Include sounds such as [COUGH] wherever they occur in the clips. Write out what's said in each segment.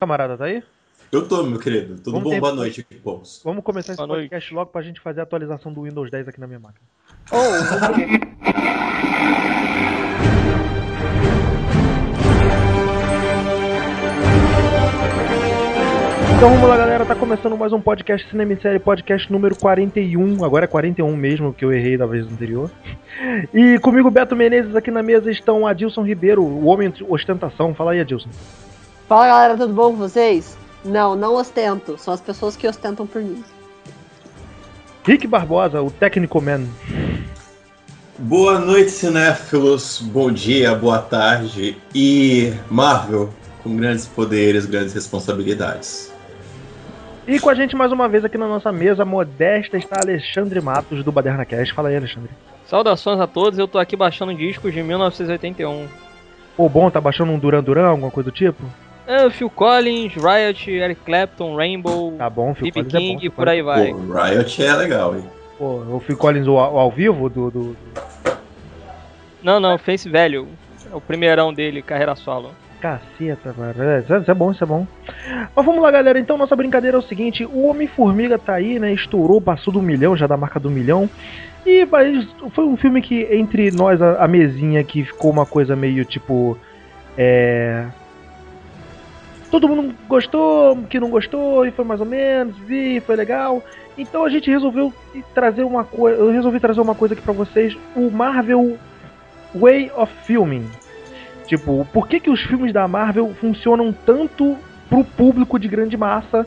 Camarada, tá aí? Eu tô, meu querido. Tudo Vamos bom? ter- Boa noite, povos. Vamos começar esse Boa noite. podcast logo pra gente fazer a atualização do Windows 10 aqui na minha máquina. Então vamos lá, galera. Tá começando mais um podcast Cinema e Série, podcast número 41. Agora é 41 mesmo, que eu errei da vez anterior. E comigo, Beto Menezes, aqui na mesa estão Adilson Ribeiro, o homem de ostentação. Fala aí, Adilson. Fala galera, tudo bom com vocês? Não, não ostento. São as pessoas que ostentam por mim. Rick Barbosa, o técnico man. Boa noite, cinéfilos. Bom dia, boa tarde. E Marvel, com grandes poderes, grandes responsabilidades. E com a gente mais uma vez aqui na nossa mesa modesta está Alexandre Matos, do Baderna Cast. Fala aí, Alexandre. Saudações a todos, eu tô aqui baixando discos de 1981. Pô, bom, tá baixando um Duran Duran, alguma coisa do tipo? É, Phil Collins, Riot, Eric Clapton, Rainbow, Tá bom, Phil B.B. Collins é bom. King Phil e por aí vai. Pô, Riot é legal, hein? Pô, o Phil Collins o, ao ao vivo do, do- Não, não, Face Velho. É o primeirão dele, carreira solo. Caceta, cara. É, isso é- isso é bom, isso é bom. Mas vamos lá, galera. Então, nossa brincadeira é o seguinte: o Homem-Formiga tá aí, né? Estourou, passou do milhão, já da marca do milhão. E mas, foi um filme que, entre nós, a, a mesinha aqui, ficou uma coisa meio tipo. É. Todo mundo gostou, que não gostou, e foi mais ou menos, vi, foi legal. Então a gente resolveu trazer uma coisa. Eu resolvi trazer uma coisa aqui pra vocês: o Marvel Way of Filming. Tipo, por que, que os filmes da Marvel funcionam tanto pro público de grande massa?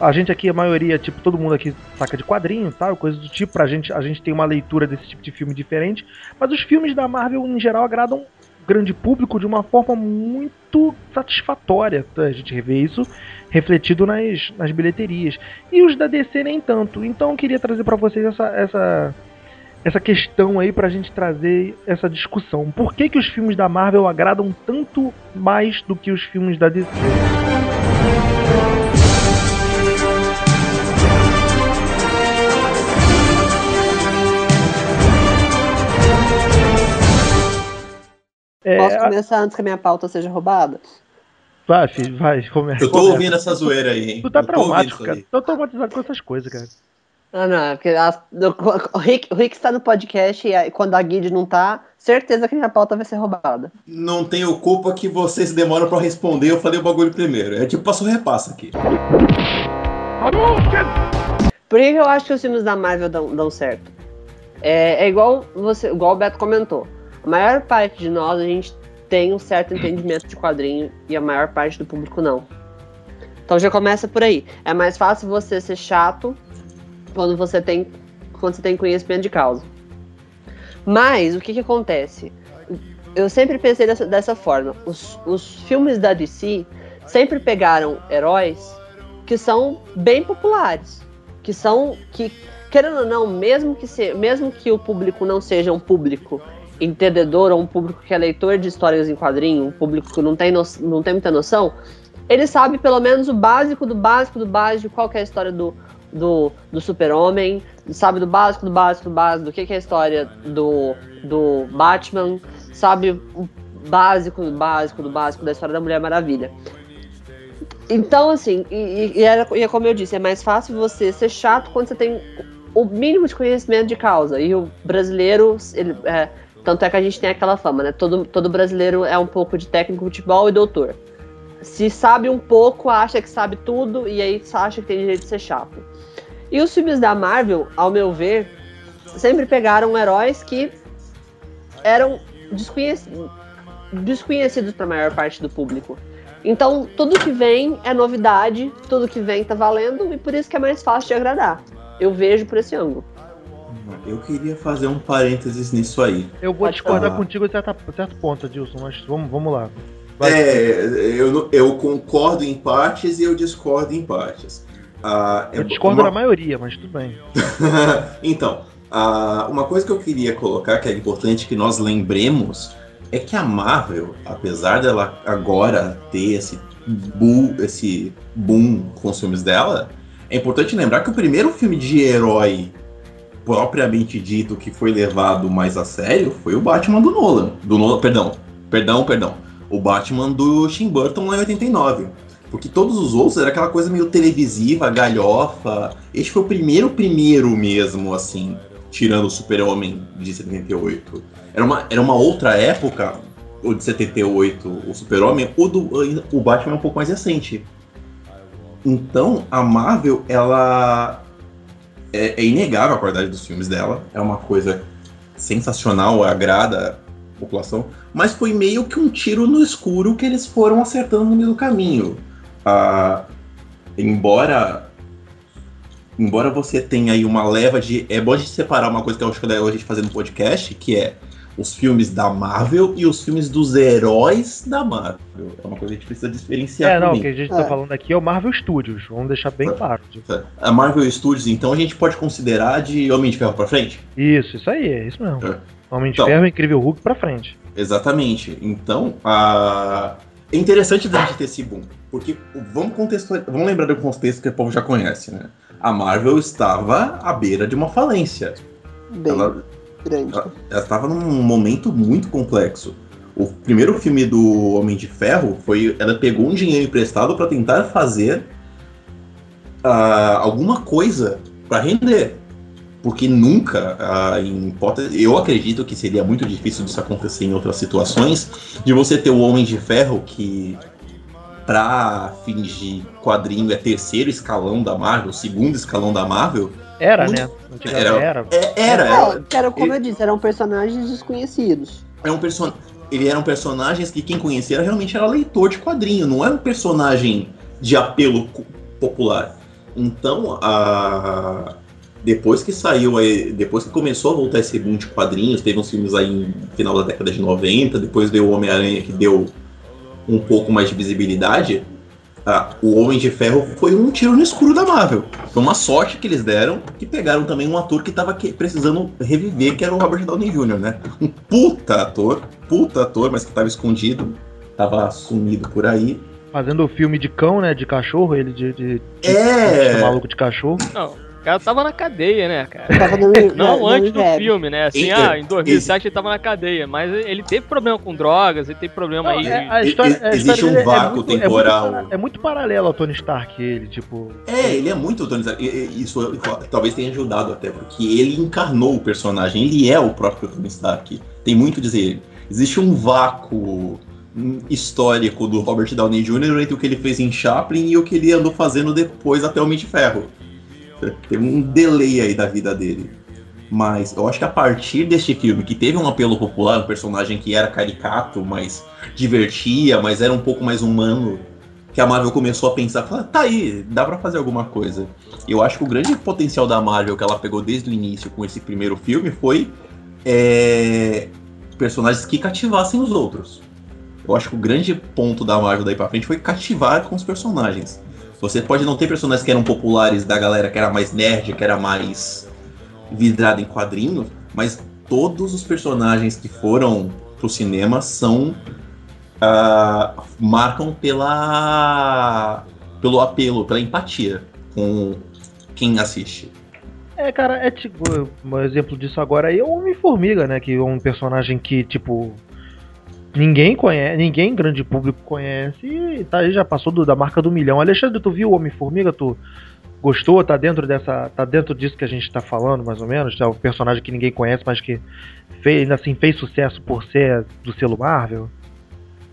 A gente aqui, a maioria, tipo, todo mundo aqui saca de quadrinho, tal, coisa do tipo, pra gente, a gente tem uma leitura desse tipo de filme diferente, mas os filmes da Marvel, em geral, agradam grande público de uma forma muito satisfatória. tá? A gente vê isso refletido nas, nas bilheterias. E os da DC nem tanto. Então eu queria trazer pra vocês essa, essa, essa questão aí pra gente trazer essa discussão. Por que, que os filmes da Marvel agradam tanto mais do que os filmes da DC? É, Posso começar antes que a minha pauta seja roubada? vai, filho, vai, começa. Eu tô começa. ouvindo essa zoeira aí, hein? Tu tá Eu traumático, cara. aí. Tô traumatizado com essas coisas, cara. Ah, não, é porque as- o, Rick, o Rick está no podcast e aí, quando a Guide não tá, certeza que minha pauta vai ser roubada. Não tenho culpa que vocês demoram pra responder, eu falei o bagulho primeiro. É tipo passo repassa aqui. Por que que eu acho que os filmes da Marvel dão, dão certo? É, é igual você, igual o Beto comentou. A maior parte de nós a gente tem um certo entendimento de quadrinho e a maior parte do público não. Então já começa por aí. É mais fácil você ser chato quando você tem quando você tem conhecimento de causa. Mas o que que acontece? Eu sempre pensei dessa, dessa forma. Os, os filmes da DC sempre pegaram heróis que são bem populares, que são que querendo ou não, mesmo que se, mesmo que o público não seja um público entendedor ou um público que é leitor de histórias em quadrinho, um público que não tem, no, não tem muita noção, ele sabe pelo menos o básico do básico do básico de qual é a história do, do, do super-homem, sabe do básico do básico do básico do que, que é a história do, do Batman, sabe o básico do básico do básico da história da Mulher Maravilha. Então, assim, e, e era, e é como eu disse, é mais fácil você ser chato quando você tem o mínimo de conhecimento de causa. E o brasileiro, ele, é, tanto é que a gente tem aquela fama, né? Todo, todo brasileiro é um pouco de técnico de futebol e doutor. Se sabe um pouco, acha que sabe tudo e aí acha que tem direito de ser chato. E os filmes da Marvel, ao meu ver, sempre pegaram heróis que eram desconhecidos, desconhecidos para a maior parte do público. Então, tudo que vem é novidade, tudo que vem tá valendo e por isso que é mais fácil de agradar. Eu vejo por esse ângulo. Eu queria fazer um parênteses nisso aí. Eu vou discordar falar. contigo em certa, certo ponto, Adilson, mas vamos, vamos lá. Vai. É, eu, eu concordo em partes e eu discordo em partes. Ah, Eu é discordo uma- da maioria, mas tudo bem. [LAUGHS] então, ah, uma coisa que eu queria colocar que é importante que nós lembremos é que a Marvel, apesar dela agora ter esse boom, esse boom com os filmes dela, é importante lembrar que o primeiro filme de herói propriamente dito que foi levado mais a sério foi o Batman do Nolan. Do Nolan, perdão, perdão, perdão. O Batman do Tim Burton lá em 89. Porque todos os outros era aquela coisa meio televisiva, galhofa. Este foi o primeiro, primeiro mesmo, assim, tirando o Super-Homem de 78. Era uma, era uma outra época, o de 78, o Super-Homem, o, do, o Batman é um pouco mais recente. Então, a Marvel, ela. É, é inegável a qualidade dos filmes dela. É uma coisa sensacional, agrada a população. Mas foi meio que um tiro no escuro que eles foram acertando no meio do caminho. Ah, embora embora você tenha aí uma leva de. É bom gente separar uma coisa que eu acho que é legal a gente fazer no podcast, que é os filmes da Marvel e os filmes dos heróis da Marvel. É uma coisa que a gente precisa diferenciar. É, não, o que a gente É. tá falando aqui é o Marvel Studios, vamos deixar bem É. claro. tipo. A Marvel Studios, então, a gente pode considerar de Homem de Ferro pra frente? Isso, isso aí, é isso mesmo. É. Homem de Então. Ferro, Incrível Hulk pra frente. Exatamente. Então, a... é interessante da gente ter esse boom. Porque vamos contextualizar, vamos lembrar do contexto que o povo já conhece, né? A Marvel estava à beira de uma falência. Bem Ela, grande. ela estava num momento muito complexo. O primeiro filme do Homem de Ferro foi. Ela pegou um dinheiro emprestado para tentar fazer ah, alguma coisa para render. Porque nunca, ah, em hipótese, eu acredito que seria muito difícil disso acontecer em outras situações, de você ter o Homem de Ferro que, pra fingir quadrinho, é terceiro escalão da Marvel, segundo escalão da Marvel. Era, Muito- né? Era. era. É- era, era, era como eu disse, eram personagens desconhecidos. é um person... ele eram personagens que quem conhecia era- realmente era leitor de quadrinho, não era um personagem de apelo popular. Então, a... depois que saiu, aí, depois que começou a voltar esse boom de quadrinhos, teve uns filmes aí no final da década de 90, depois veio o Homem-Aranha que deu um pouco mais de visibilidade. ah, o Homem de Ferro foi um tiro no escuro da Marvel. Foi uma sorte que eles deram, que pegaram também um ator que tava que- precisando reviver, que era o Robert Downey Jr., né? Um puta ator, puta ator, mas que tava escondido, tava sumido por aí. Fazendo o filme de cão, né? De cachorro, ele de. de, de, É. de maluco de cachorro. Não, o cara tava na cadeia, né, cara? Tava [LAUGHS] no, Não no antes do filme, né? Assim, ah, em 2007 ele tava na cadeia, mas ele teve problema com drogas, ele teve problema Não, aí. é, a história, a Existe um é vácuo muito- é muito temporal. para- É muito, paralelo ao Tony Stark, ele, tipo. É, ele é muito Tony Stark. E- e- Isso talvez tenha ajudado até, porque ele encarnou o personagem, ele é o próprio Tony Stark. Tem muito a dizer. Existe um vácuo histórico do Robert Downey Jr. entre o que ele fez em Chaplin e o que ele andou fazendo depois até o Homem de Ferro. Tem um delay aí da vida dele. Mas eu acho que a partir deste filme, que teve um apelo popular, um personagem que era caricato, mas divertia, mas era um pouco mais humano, que a Marvel começou a pensar, falar, tá aí, dá pra fazer alguma coisa. Eu acho que o grande potencial da Marvel que ela pegou desde o início com esse primeiro filme foi é, personagens que cativassem os outros. Eu acho que o grande ponto da Marvel daí pra frente foi cativar com os personagens. Você pode não ter personagens que eram populares da galera que era mais nerd, que era mais vidrada em quadrinhos, mas todos os personagens que foram pro cinema são ah, marcam pela pelo apelo, pela empatia com quem assiste. É, cara, é tipo. Um exemplo disso agora aí é o Homem-Formiga, né? Que é um personagem que, tipo. Ninguém conhece, ninguém grande público conhece e tá aí, já passou do- da marca do milhão. Alexandre, tu viu o Homem-Formiga? Tu gostou? Tá dentro dessa. Tá dentro disso que a gente tá falando, mais ou menos? É um personagem que ninguém conhece, mas que fez, assim, fez sucesso por ser do selo Marvel?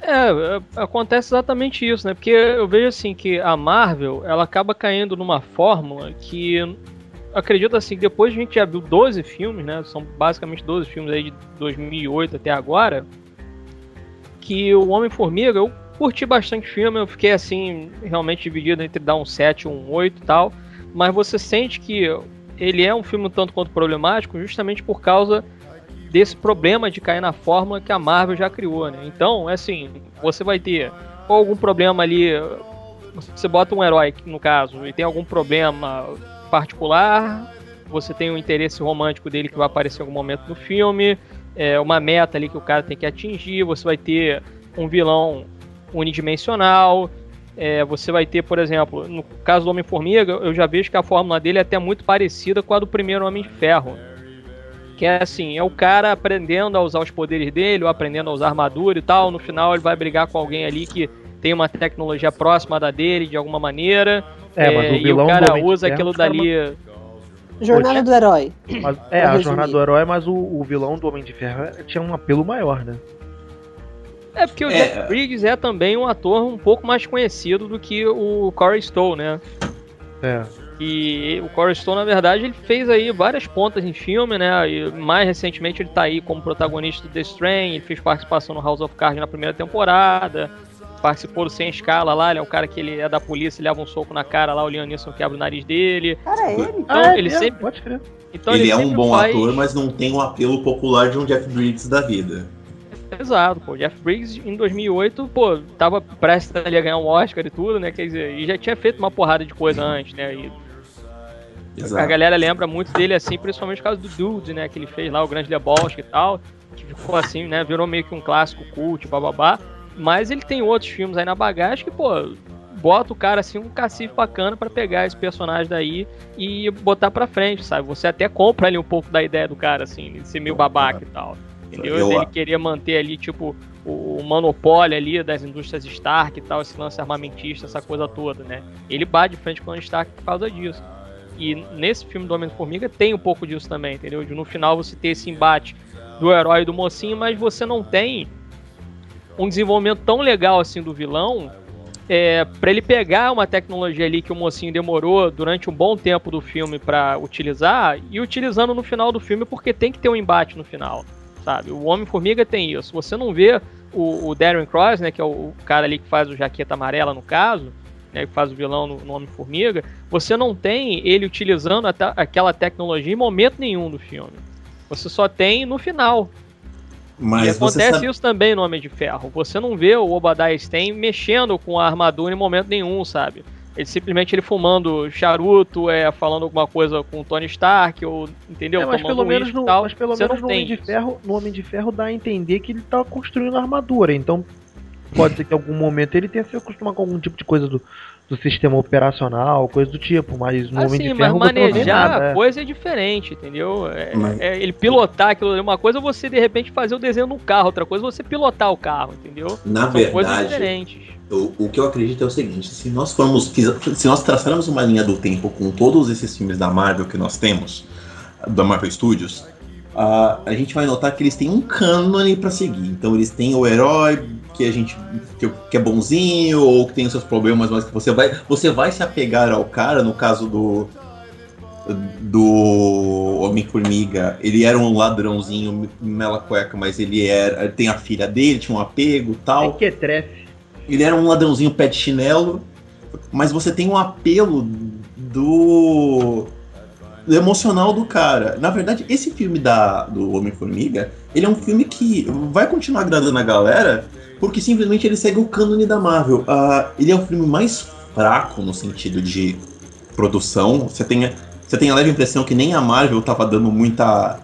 É, é, acontece exatamente isso, né? Porque eu vejo assim que a Marvel, ela acaba caindo numa fórmula que acredito assim, depois a gente já viu 12 filmes, né? São basicamente 12 filmes aí de 2008 até agora, que o Homem-Formiga, eu curti bastante o filme, eu fiquei assim, realmente dividido entre dar um 7 e um 8 e tal, mas você sente que ele é um filme tanto quanto problemático justamente por causa desse problema de cair na fórmula que a Marvel já criou, né? Então, é assim, você vai ter algum problema ali, você bota um herói, no caso, e tem algum problema particular, você tem um interesse romântico dele que vai aparecer em algum momento no filme, é uma meta ali que o cara tem que atingir, você vai ter um vilão unidimensional, é, você vai ter, por exemplo, no caso do Homem-Formiga, eu já vejo que a fórmula dele é até muito parecida com a do primeiro Homem de Ferro. Que é assim, é o cara aprendendo a usar os poderes dele, ou aprendendo a usar armadura e tal. No final ele vai brigar com alguém ali que tem uma tecnologia próxima da dele de alguma maneira. É, mas o e vilão o cara usa aquilo caras dali. Jornada do Herói. Mas- é, a resumir. jornada do herói, mas o, o vilão do Homem de Ferro tinha um apelo maior, né? É porque o É. Jeff Briggs é também um ator um pouco mais conhecido do que o Corey Stowe, né? É. E o Corey Stowe, na verdade, ele fez aí várias pontas em filme, né? E mais recentemente ele tá aí como protagonista do The Strain, ele fez participação no House of Cards na primeira temporada, participou do Sem Escala lá, ele é o cara que ele é da polícia, leva um soco na cara lá, o Liam Neeson quebra o nariz dele. Cara, é ele. Então Ah, é ele mesmo? sempre. Pode crer. Então ele, é um bom faz- ator, mas não tem o apelo popular de um Jeff Bridges da vida. Exato, pô. Jeff Briggs em 2008, pô, tava prestes ali a ganhar um Oscar e tudo, né? Quer dizer, e já tinha feito uma porrada de coisa antes, né? E a Exato. galera lembra muito dele assim, principalmente por causa do Dude, né? Que ele fez lá, o Grande Lebowski e tal. Que ficou assim, né? Virou meio que um clássico cult, bababá. Mas ele tem outros filmes aí na bagagem que, pô, bota o cara assim, um cacife bacana pra pegar esse personagem daí e botar pra frente, sabe? Você até compra ali um pouco da ideia do cara, assim, de ser meio babaca e tal. Entendeu? Eu- Ele queria manter ali, tipo, o o monopólio ali das indústrias Stark e tal, esse lance armamentista, essa coisa toda, né? Ele bate de frente com o Stark por causa disso. E nesse filme do Homem-Formiga tem um pouco disso também, entendeu? De no final você ter esse embate do herói e do mocinho, mas você não tem um desenvolvimento tão legal assim do vilão é, para ele pegar uma tecnologia ali que o mocinho demorou durante um bom tempo do filme pra utilizar e utilizando no final do filme porque tem que ter um embate no final, sabe? O Homem-Formiga tem isso. Você não vê o, o Darren Cross, né, que é o, o cara ali que faz o jaqueta amarela no caso, né, que faz o vilão no, no Homem-Formiga, você não tem ele utilizando aquela tecnologia em momento nenhum do filme. Você só tem no final. E Mas você acontece sabe, isso também no Homem de Ferro. Você não vê o Obadiah Stane mexendo com a armadura em momento nenhum, sabe? Ele simplesmente ele fumando charuto, é, falando alguma coisa com o Tony Stark, ou entendeu? É, mas pelo menos, e no, tal. mas pelo menos não no Homem, de. Ferro, no Homem de Ferro dá a entender que ele tá construindo armadura. Então pode ser que em algum momento ele tenha se acostumado com algum tipo de coisa do, do sistema operacional, coisa do tipo. Mas no Homem Assim, de mas Ferro vê manejar nada. a é. coisa é diferente, entendeu? É, Mas- é ele pilotar aquilo ali, uma coisa é você de repente fazer o desenho no carro, outra coisa é você pilotar o carro, entendeu? na São coisas verdade, diferentes. o, o que eu acredito é o seguinte: se nós formos, se nós traçarmos uma linha do tempo com todos esses filmes da Marvel que nós temos, da Marvel Studios, a, a gente vai notar que eles têm um cânone pra seguir. Então eles têm o herói que a gente que, que é bonzinho ou que tem os seus problemas, mas que você vai você vai se apegar ao cara. No caso do do Homem-Formiga, ele era um ladrãozinho mela cueca, mas ele era tem a filha dele, tinha um apego, tal. É que é trefe. Ele era um ladrãozinho pé de chinelo, mas você tem um apelo do, do emocional do cara. Na verdade, esse filme da, do Homem-Formiga, ele é um filme que vai continuar agradando a galera, porque simplesmente ele segue o cânone da Marvel. Ah, ele é o filme mais fraco no sentido de produção. Você tem, você tem a leve impressão que nem a Marvel tava dando muita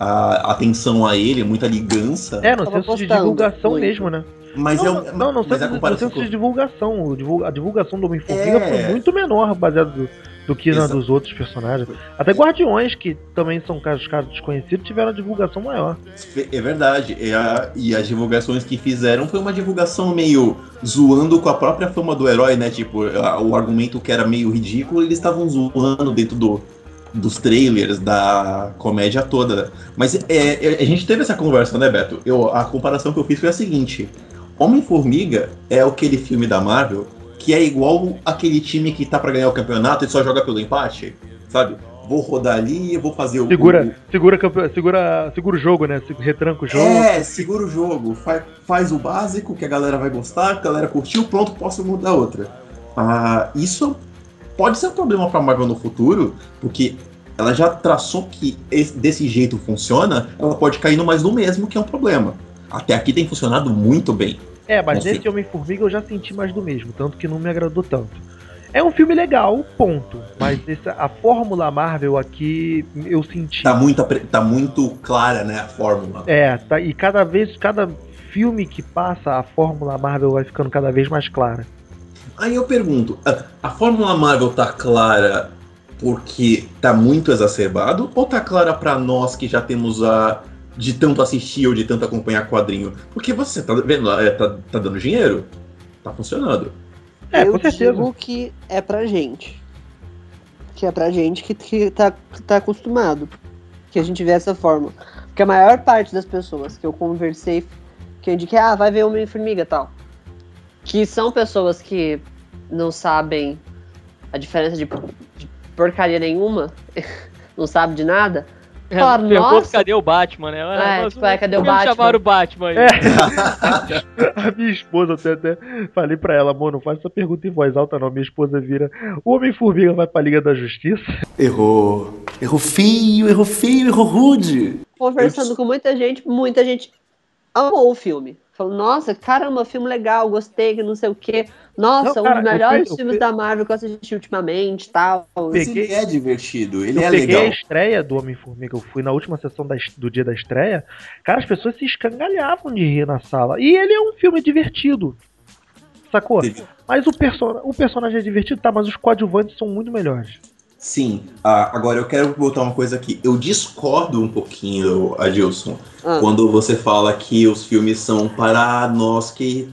ah, atenção a ele, muita ligança. É, no Tava senso de divulgação muito. mesmo, né? Mas não, é, não, não, mas senso, a no senso com- de divulgação. A divulgação do Homem-Formiga É. foi muito menor baseado do, que na dos outros personagens. Até Guardiões, que também são casos, casos desconhecidos, tiveram divulgação maior. É verdade. E, a- e as divulgações que fizeram foi uma divulgação meio zoando com a própria fama do herói, né? Tipo, a- o argumento que era meio ridículo, eles estavam zoando dentro do, dos trailers, da comédia toda. Mas é, é, a gente teve essa conversa, né, Beto? Eu, a comparação que eu fiz foi a seguinte: Homem-Formiga é aquele filme da Marvel que é igual aquele time que tá pra ganhar o campeonato e só joga pelo empate, sabe? Vou rodar ali, vou fazer o. Segura, segura, campe- segura, segura o jogo, né? Retranca o jogo. é, segura o jogo, faz, faz o básico que a galera vai gostar, que a galera curtiu, pronto, posso mudar outra. Ah, isso pode ser um problema pra Marvel no futuro, porque ela já traçou que esse- desse jeito funciona, ela pode cair no mais do mesmo, que é um problema. Até aqui tem funcionado muito bem. É, mas nesse Homem-Formiga eu já senti mais do mesmo, tanto que não me agradou tanto. É um filme legal, ponto. Mas essa, a fórmula Marvel aqui eu senti. Tá muito, tá muito clara, né, a fórmula. É, tá, e cada vez, cada filme que passa, a fórmula Marvel vai ficando cada vez mais clara. Aí eu pergunto, a, a fórmula Marvel tá clara porque tá muito exacerbado ou tá clara pra nós que já temos a de tanto assistir ou de tanto acompanhar quadrinho? Porque você tá vendo lá, é, tá, tá dando dinheiro, tá funcionando. É, eu digo que é pra gente. Que é pra gente que, que, tá, que tá acostumado. Que a gente vê essa forma. Porque a maior parte das pessoas que eu conversei, que eu indiquei, ah, vai ver Homem-Formiga e tal. Que são pessoas que não sabem a diferença de, de porcaria nenhuma, [LAUGHS] não sabe de nada. É, Falaram, pergunta nossa. cadê o Batman, né? É, mas tipo, é, cadê o Batman? chamaram o Batman aí. É. [LAUGHS] A minha esposa, eu até, até falei pra ela, amor, não faz essa pergunta em voz alta, não. Minha esposa vira: O Homem-Formiga vai pra Liga da Justiça? Errou. Errou feio, errou feio, errou rude. Conversando com muita gente, muita gente amou o filme. Falou, nossa, caramba, filme legal, gostei, que não sei o quê. Nossa, Não, um cara, dos eu melhores eu filmes da Marvel que eu assisti ultimamente tal. Ele é divertido, ele eu é peguei legal. a estreia do Homem-Formiga, eu fui na última sessão da do dia da estreia. Cara, as pessoas se escangalhavam de rir na sala. E ele é um filme divertido. Sacou? Teve- Mas o, perso o personagem é divertido, tá, mas os coadjuvantes são muito melhores. Sim, ah, agora eu quero botar uma coisa aqui. Eu discordo um pouquinho, Adilson, Ah. quando você fala que os filmes são para nós que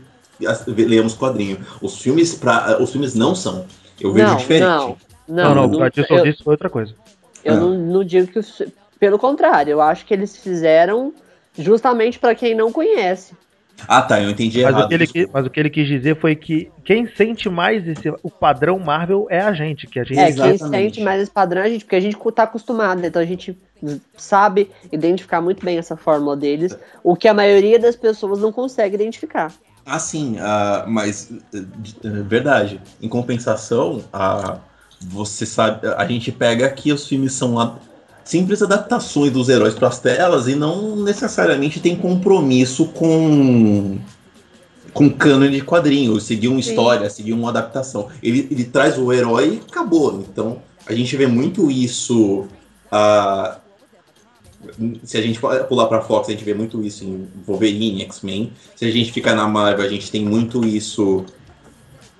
lemos quadrinho. Os filmes, pra, os filmes não são. Eu vejo não, diferente. não, Não, não, não, o que eu, disse foi outra coisa. eu Ah. não, não digo que. os- Pelo contrário, eu acho que eles fizeram justamente pra quem não conhece. Ah, tá, eu entendi Mas errado. o, que ele, desculpa. mas o que ele quis dizer foi que quem sente mais esse, o padrão Marvel é a gente, que a gente É, quem sente mais esse padrão é a gente, porque a gente tá acostumado, então a gente sabe identificar muito bem essa fórmula deles, o que a maioria das pessoas não consegue identificar. Ah, sim, ah, mas eh, verdade. Em compensação, ah, você sabe, a gente pega que os filmes são simples adaptações dos heróis para as telas e não necessariamente tem compromisso com com cânone de quadrinhos, seguir uma Sim. história, seguir uma adaptação. Ele, ele traz o herói e acabou. Então, a gente vê muito isso. ah, se a gente pular pra Fox, a gente vê muito isso em Wolverine, X-Men. Se a gente ficar na Marvel, a gente tem muito isso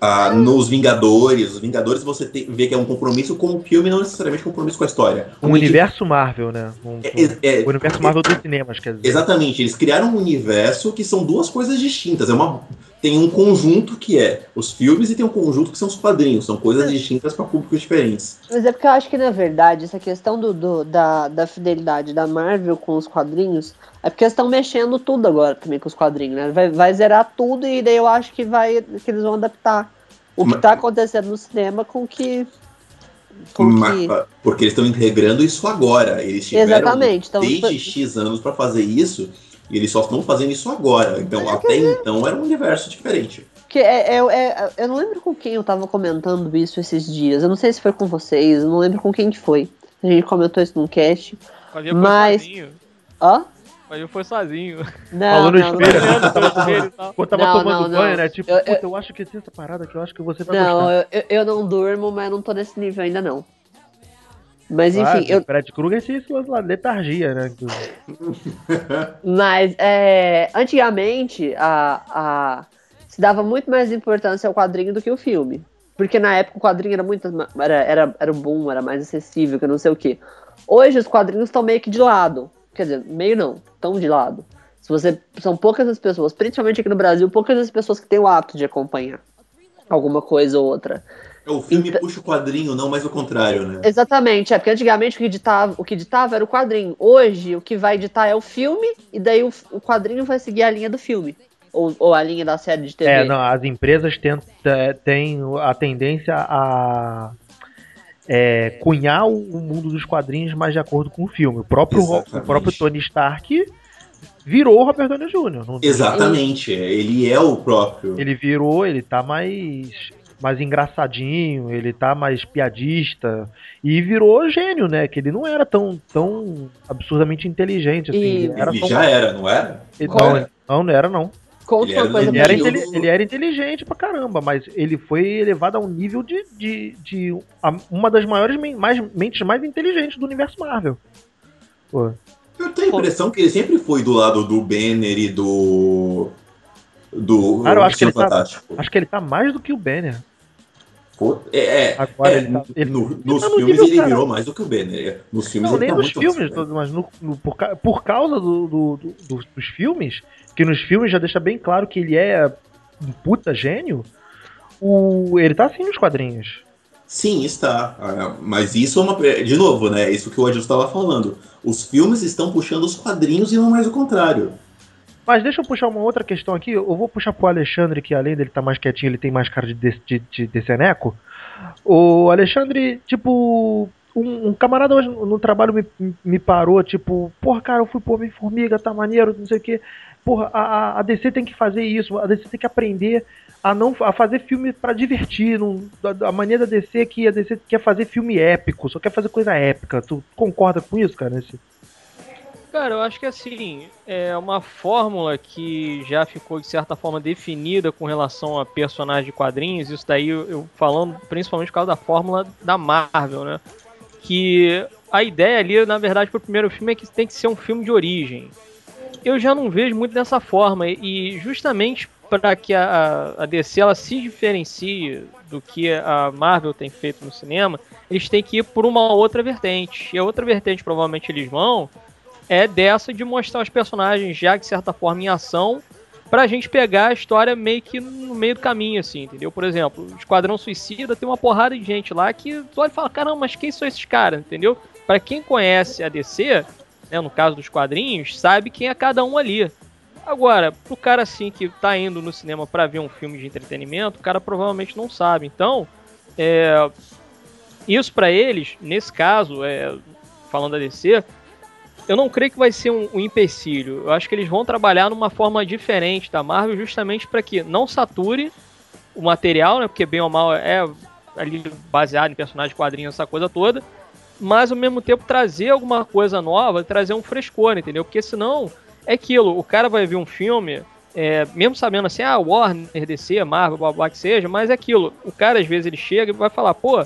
ah, nos Vingadores. Os Vingadores você tem, vê que é um compromisso com o filme, não necessariamente compromisso com a história. Um Onde- universo Marvel, né? Um- É- é- o universo Marvel dos cinemas, quer dizer. Exatamente, eles criaram um universo que são duas coisas distintas. É uma, tem um conjunto que é os filmes e tem um conjunto que são os quadrinhos. São coisas distintas para públicos diferentes. Mas é porque eu acho que, na verdade, essa questão do, do- da, da fidelidade da Marvel com os quadrinhos é porque eles estão mexendo tudo agora também com os quadrinhos, né? Vai, vai zerar tudo e daí eu acho que, vai, que eles vão adaptar o que Mas- tá acontecendo no cinema com que. Com que... Porque eles estão integrando isso agora. Eles tiveram Exatamente, então- desde X anos para fazer isso e eles só estão fazendo isso agora. Então, até então, era um universo diferente. Porque é, é- é- eu não lembro com quem eu tava comentando isso esses dias. Eu não sei se foi com vocês, eu não lembro com quem que foi. A gente comentou isso num cast. Foi Mas- sozinho. Mas ele foi sozinho. Não, Falou no espelho. Quando tava Não, tomando não, banho, não. né? Tipo, Eu- puta, eu, acho que tem essa parada que eu acho que você vai Não, gostar. eu, eu não durmo, mas não tô nesse nível ainda não. Mas Ah, enfim, eu, Fred Krueger tinha esse lance lá, letargia, né? [LAUGHS] mas é, antigamente a, a, se dava muito mais importância ao quadrinho do que o filme. Porque na época o quadrinho era muito. Era, era, era bom, era mais acessível, que não sei o quê. Hoje os quadrinhos estão meio que de lado. Quer dizer, meio não, estão de lado. Se você. São poucas as pessoas, principalmente aqui no Brasil, poucas as pessoas que têm o hábito de acompanhar alguma coisa ou outra. O filme Então- puxa o quadrinho, não mais o contrário, né? Exatamente, é porque antigamente o que editava, o que editava era o quadrinho. Hoje o que vai editar é o filme, e daí o, o quadrinho vai seguir a linha do filme. Ou, ou a linha da série de TV. É, não, as empresas tenta- têm a tendência a é, cunhar o o mundo dos quadrinhos mais de acordo com o filme. O próprio, o próprio Tony Stark virou o Robert Downey Jr. não- Exatamente, ele é o próprio. Ele virou, ele tá mais mais engraçadinho, ele tá mais piadista e virou gênio, né? Que ele não era tão, tão absurdamente inteligente assim. E- ele era Ele só- já era, não era? ele- não, era? não, não era não. Conta Ele uma era coisa Ele era, ele era inteligente pra caramba, mas ele foi elevado a um nível de, de, de uma das maiores mais, mentes mais inteligentes do universo Marvel. Pô, Eu tenho a impressão que ele sempre foi do lado do Banner e do. Do. Cara, eu acho que ele tá- Fantástico. acho que ele tá mais do que o Banner. Pô, É, é, Agora é, ele tá- ele- no- ele nos tá no filmes nível, ele virou mais do que o Banner. Nos filmes Não, ele nem tá nos muito filmes, acima. todos, mas no- no- por, por causa do, do- do- do- dos filmes, que nos filmes já deixa bem claro que ele é um puta gênio, o, ele tá assim nos quadrinhos. Sim, está. Ah, Mas isso é uma. De novo, né? Isso que o Adilson estava falando. Os filmes estão puxando os quadrinhos e não mais o contrário. Mas deixa eu puxar uma outra questão aqui. Eu vou puxar pro Alexandre, que além dele estar mais quietinho, ele tem mais cara de, de, de, de deceneco. O Alexandre, tipo, um, um camarada hoje no no trabalho me, me parou, tipo, porra, cara, eu fui pro Homem-Formiga, tá maneiro, não sei o quê. Porra, a, a- DC tem que fazer isso, a DC tem que aprender a não a fazer filme pra divertir. Não, a, a maneira da DC é que a DC quer fazer filme épico, só quer fazer coisa épica. Tu concorda com isso, cara? Esse... Cara, eu acho que assim, é uma fórmula que já ficou de certa forma definida com relação a personagens de quadrinhos, isso daí eu falando principalmente por causa da fórmula da Marvel, né? Que a ideia ali, na verdade, pro primeiro filme é que tem que ser um filme de origem. Eu já não vejo muito dessa forma, e justamente para que a, a DC ela se diferencie do que a Marvel tem feito no cinema, eles têm que ir por uma outra vertente. E a outra vertente, provavelmente, eles vão é dessa de mostrar os personagens já de certa forma em ação pra gente pegar a história meio que no meio do caminho, assim, entendeu? Por exemplo, o Esquadrão Suicida tem uma porrada de gente lá que tu olha e fala, caramba, mas quem são esses caras, entendeu? Pra quem conhece a DC, né, no caso dos quadrinhos, sabe quem é cada um ali. Agora, pro cara assim que tá indo no cinema pra ver um filme de entretenimento, o cara provavelmente não sabe. Então, é, isso pra eles, nesse caso, é, falando da DC, eu não creio que vai ser um, um empecilho. Eu acho que eles vão trabalhar numa forma diferente da Marvel, justamente para que não sature o material, né? Porque bem ou mal é ali baseado em personagens quadrinhos, essa coisa toda. Mas ao mesmo tempo trazer alguma coisa nova, trazer um frescor, entendeu? Porque senão é aquilo, o cara vai ver um filme, é, mesmo sabendo assim, ah, Warner, DC, Marvel, blá blá que seja, mas é aquilo, o cara às vezes ele chega e vai falar, pô,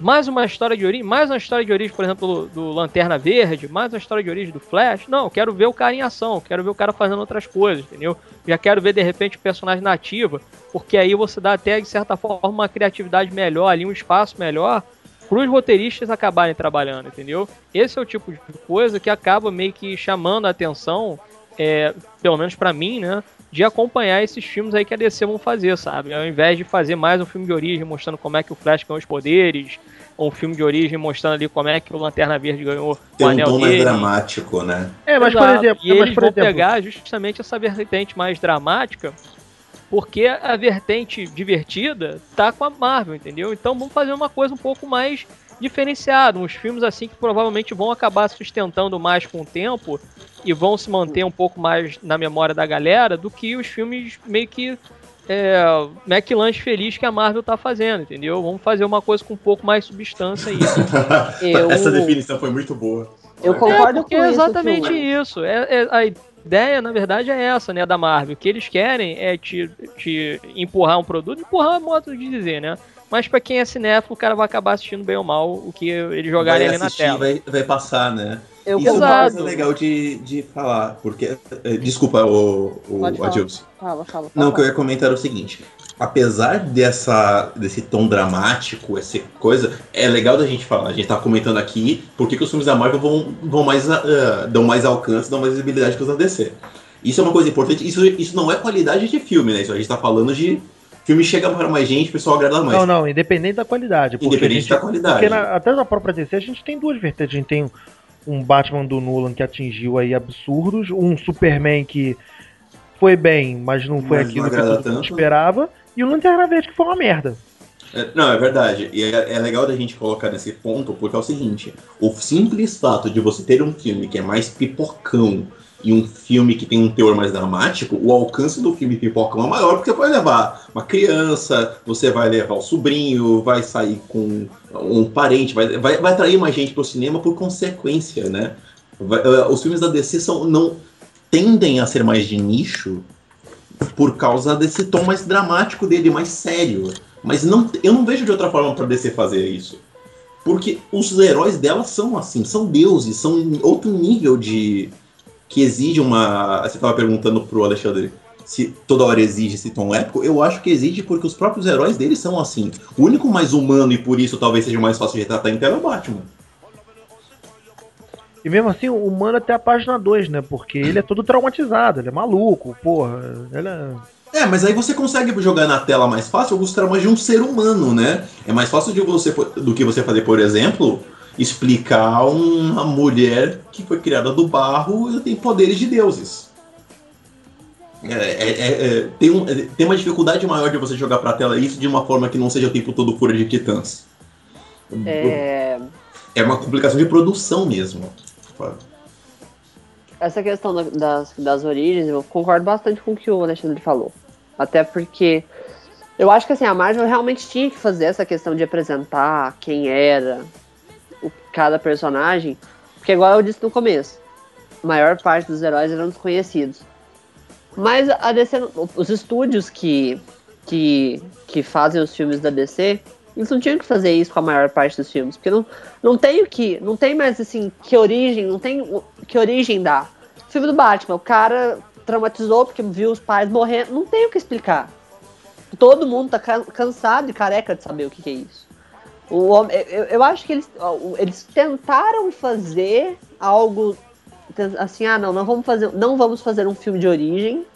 mais uma história de origem, mais uma história de origem, por exemplo, do, do Lanterna Verde, mais uma história de origem do Flash. Não, quero ver o cara em ação, quero ver o cara fazendo outras coisas, entendeu? Já quero ver de repente o personagem nativo, porque aí você dá até de certa forma uma criatividade melhor ali, um espaço melhor para os roteiristas acabarem trabalhando, entendeu? Esse é o tipo de coisa que acaba meio que chamando a atenção, é, pelo menos para mim, né? De acompanhar esses filmes aí que a DC vão fazer, sabe? Ao invés de fazer mais um filme de origem mostrando como é que o Flash ganhou os poderes, ou um filme de origem mostrando ali como é que o Lanterna Verde ganhou Tem o um anel mais dele. dramático, né? É, mas por Exato. exemplo, E mas, eles por vão exemplo pegar justamente essa vertente mais dramática, porque a vertente divertida tá com a Marvel, entendeu? Então vamos fazer uma coisa um pouco mais diferenciada, uns filmes assim que provavelmente vão acabar se sustentando mais com o tempo e vão se manter um pouco mais na memória da galera do que os filmes meio que é, McLanche feliz que a Marvel tá fazendo, entendeu? Vamos fazer uma coisa com um pouco mais substância aí. [LAUGHS] Eu- Essa definição foi muito boa. Eu concordo É, com é isso. exatamente isso. É, é- a ideia, na verdade, é essa, né, da Marvel. O que eles querem é te, te empurrar um produto, empurrar é modo de dizer, né? Mas pra quem é cinéfilo, o cara vai acabar assistindo bem ou mal o que eles jogarem vai ali na assistir, tela. Vai, vai passar, né? Eu Isso é uma Exato. coisa legal de, de falar, porque. eh, Desculpa, o, o. Adilson. Fala, fala. Não, o que eu fala. ia comentar era o seguinte. Apesar dessa, desse tom dramático, essa coisa, é legal da gente falar. A gente tá comentando aqui por que os filmes da Marvel vão, vão mais, ah, dão mais alcance, dão mais visibilidade que os da DC. Isso é uma coisa importante. Isso, isso não é qualidade de filme, né? Isso a gente tá falando de filme chega para mais gente, o pessoal agrada mais. Não, não, independente da qualidade. porque Independente a gente- da qualidade. Porque na- até na própria DC a gente tem duas vertentes. A gente tem um Batman do Nolan que atingiu aí absurdos, um Superman que foi bem, mas não foi Mas não aquilo que agrada todo mundo tanto. esperava, e o Lanterna Verde que foi uma merda. É, Não, é verdade. E é, é legal da gente colocar nesse ponto, porque é o seguinte: o simples fato de você ter um filme que é mais pipocão e um filme que tem um teor mais dramático, o alcance do filme pipocão é maior, porque vai levar uma criança, você vai levar o sobrinho, vai sair com um parente, vai, vai, vai atrair mais gente pro cinema por consequência, né? Vai- eh, os filmes da DC são, não tendem a ser mais de nicho por causa desse tom mais dramático dele, mais sério. Mas não, eu não vejo de outra forma pra DC fazer isso. Porque os heróis dela são assim, são deuses, são outro nível de. Que exige uma. Você estava perguntando pro Alexandre se toda hora exige esse tom épico. Eu acho que exige porque os próprios heróis deles são assim. O único mais humano e por isso talvez seja mais fácil de retratar em tela é o Batman. E mesmo assim, o humano até a página 2, né? Porque ele é todo traumatizado, ele é maluco, porra. Ele é... É, mas aí você consegue jogar na tela mais fácil alguns traumas de um ser humano, né? É mais fácil de você, do que você fazer, por exemplo, explicar uma mulher que foi criada do barro e tem poderes de deuses. É, é, é, é tem, um, é, tem uma dificuldade maior de você jogar pra tela isso de uma forma que não seja o tempo todo fura de titãs. É... é uma complicação de produção mesmo. Essa questão das, das origens, eu concordo bastante com o que o Alexandre falou. Até porque eu acho que assim, a Marvel realmente tinha que fazer essa questão de apresentar quem era cada personagem. Porque igual eu disse no começo, a maior parte dos heróis eram desconhecidos. Mas a DC, os estúdios que, que, que fazem os filmes da DC, eles não tinham que fazer isso com a maior parte dos filmes, porque não, não tem o que, não tem mais assim, que origem, não tem que origem dá. O filme do Batman, o cara traumatizou porque viu os pais morrendo, não tem o que explicar. Todo mundo tá cansado e careca de saber o que, que é isso. O homem, eu, eu acho que eles, eles tentaram fazer algo assim, ah, não, não vamos fazer, não vamos fazer um filme de origem.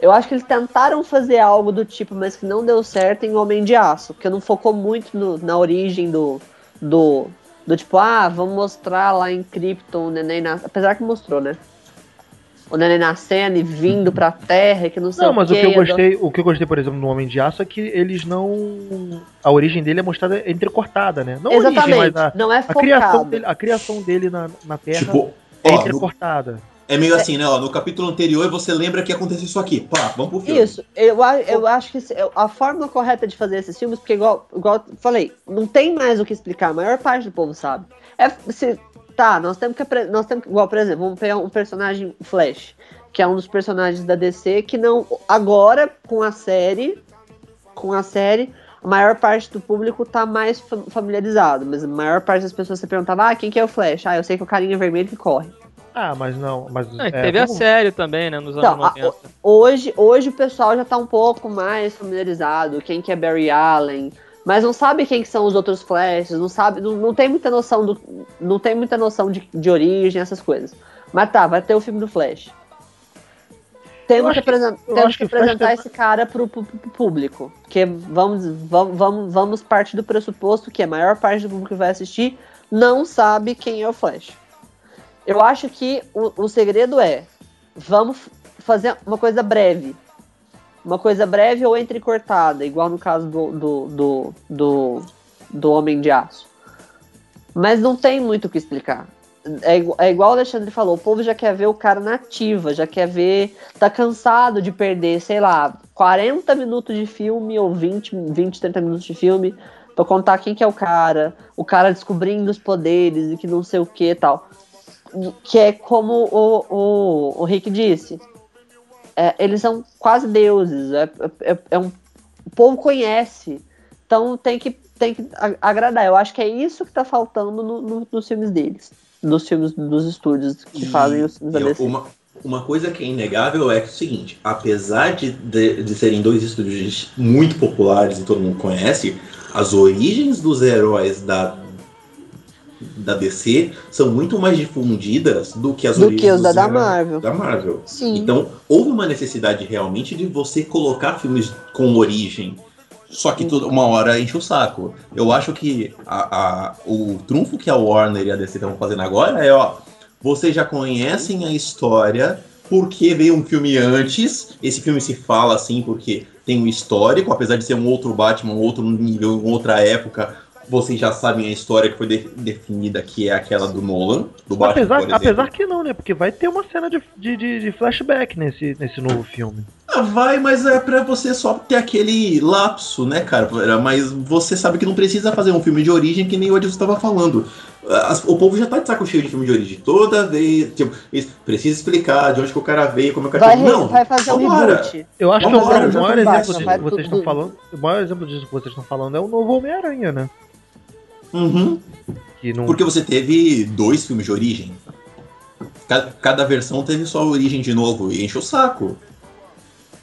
Eu acho que eles tentaram fazer algo do tipo, mas que não deu certo em Homem de Aço, porque não focou muito no, na origem do, do, do tipo, ah, vamos mostrar lá em Krypton neném na... Apesar que mostrou, né? O neném nascendo e vindo pra terra, que não sei não, o mas o que eu gostei, o que eu gostei, por exemplo, no Homem de Aço é que eles não. A origem dele é mostrada entrecortada, né? Não Exatamente, origem, mas a, não é a criação dele, a criação dele na, na Terra. Tipo, é entrecortada. É meio assim, né? Ó, no capítulo anterior você lembra que aconteceu isso aqui. Pá, vamos pro filme. Isso, eu, eu acho que a forma correta de fazer esses filmes, porque igual, igual eu falei, não tem mais o que explicar, a maior parte do povo sabe. É, se, tá, nós temos que. Nós temos, igual, por exemplo, vamos pegar um personagem Flash, que é um dos personagens da DC, que não. Agora, com a série. Com a série, a maior parte do público tá mais familiarizado, mas a maior parte das pessoas você perguntava, ah, quem que é o Flash? Ah, eu sei que é o carinha vermelho que corre. Ah, mas não. Mas, é, teve a série também, né? Nos anos então, 90. A, hoje, hoje o pessoal já tá um pouco mais familiarizado. Quem que é Barry Allen. Mas não sabe quem que são os outros Flashes, não sabe, não, não tem muita noção do. Não tem muita noção de, de origem, essas coisas. Mas tá, vai ter o filme do Flash. Temos que, apresent, temos que, que apresentar tem... esse cara pro, pro, pro, público. Porque vamos, vamos, vamos, vamos partir do pressuposto que a maior parte do público que vai assistir não sabe quem é o Flash. Eu acho que o, o segredo é vamos fazer uma coisa breve. Uma coisa breve ou entrecortada, igual no caso do, do, do, do, do Homem de Aço. Mas não tem muito o que explicar. É, é, igual o Alexandre falou, o povo já quer ver o cara nativa, já quer ver. Tá cansado de perder, sei lá, 40 minutos de filme ou 20, 20 30 minutos de filme pra contar quem que é o cara, o cara descobrindo os poderes e que não sei o que tal que é como o, o, o Rick disse. É, eles são quase deuses. É, é, é, um, o povo conhece. Então tem que, tem que agradar. Eu acho que é isso que está faltando no, no, nos filmes deles. Nos filmes dos estúdios que e fazem os filmes da DC. Uma, uma coisa que é inegável é, que é o seguinte: apesar de, de, de serem dois estúdios muito populares e todo mundo conhece, as origens dos heróis da, da DC são muito mais difundidas do que as do que os da, da Marvel. Da Marvel. Sim. Então, houve uma necessidade realmente de você colocar filmes com origem. Só que toda uma hora enche o saco. Eu acho que a, a, o trunfo que a Warner e a DC estão fazendo agora é, ó, vocês já conhecem a história, porque veio um filme antes. Esse filme se fala assim porque tem um histórico, apesar de ser um outro Batman, um outro nível, outra época, vocês já sabem a história que foi de, definida, que é aquela do Nolan, do Batman, apesar, apesar que não, né? Porque vai ter uma cena de, de, de, flashback nesse, nesse novo filme. Ah, vai, mas é pra você só ter aquele lapso, né, cara? Mas você sabe que não precisa fazer um filme de origem que nem o Adilson estava falando. As, o povo já tá de saco cheio de filme de origem. Toda vez, tipo, precisa explicar de onde que o cara veio, como é que o cara vai, Não, vai fazer um reboot. Eu acho vambora, que o maior, exemplo disso que vocês estão falando, o maior exemplo disso que vocês estão falando é o novo Homem-Aranha, né? Uhum. Não... Porque você teve dois filmes de origem. Cada, cada versão teve sua origem de novo e enche o saco.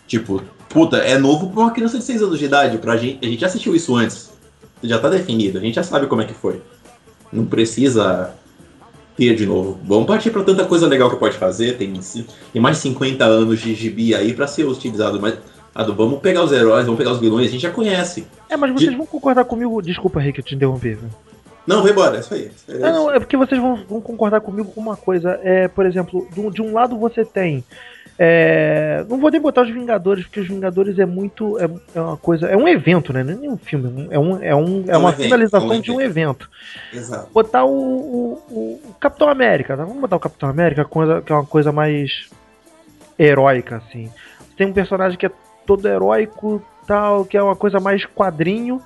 Tipo, puta, é novo pra uma criança de 6 anos de idade. Pra gente, a gente já assistiu isso antes. Já tá definido, a gente já sabe como é que foi. Não precisa ter de novo. Vamos partir pra tanta coisa legal que pode fazer. Tem, tem mais de 50 anos de gibi aí pra ser utilizado. Mas A do vamos pegar os heróis, vamos pegar os vilões, a gente já conhece. É, mas vocês vão concordar comigo. Desculpa, Rick, eu te interrompi. Né? Não, vai embora, é isso aí. É, não, não, é porque vocês vão, vão, concordar comigo com uma coisa. É, por exemplo, de um lado você tem. É, não vou nem botar os Vingadores, porque os Vingadores é muito. É, é uma coisa. É um evento, né? Não é nem um filme. É, um, é, um, é, é uma um finalização um de um evento. Exato. Botar o, o, o, Capitão América. Tá? Vamos botar o Capitão América, coisa, que é uma coisa mais heróica, assim. Tem um personagem que é todo heróico, tal, que é uma coisa mais quadrinho.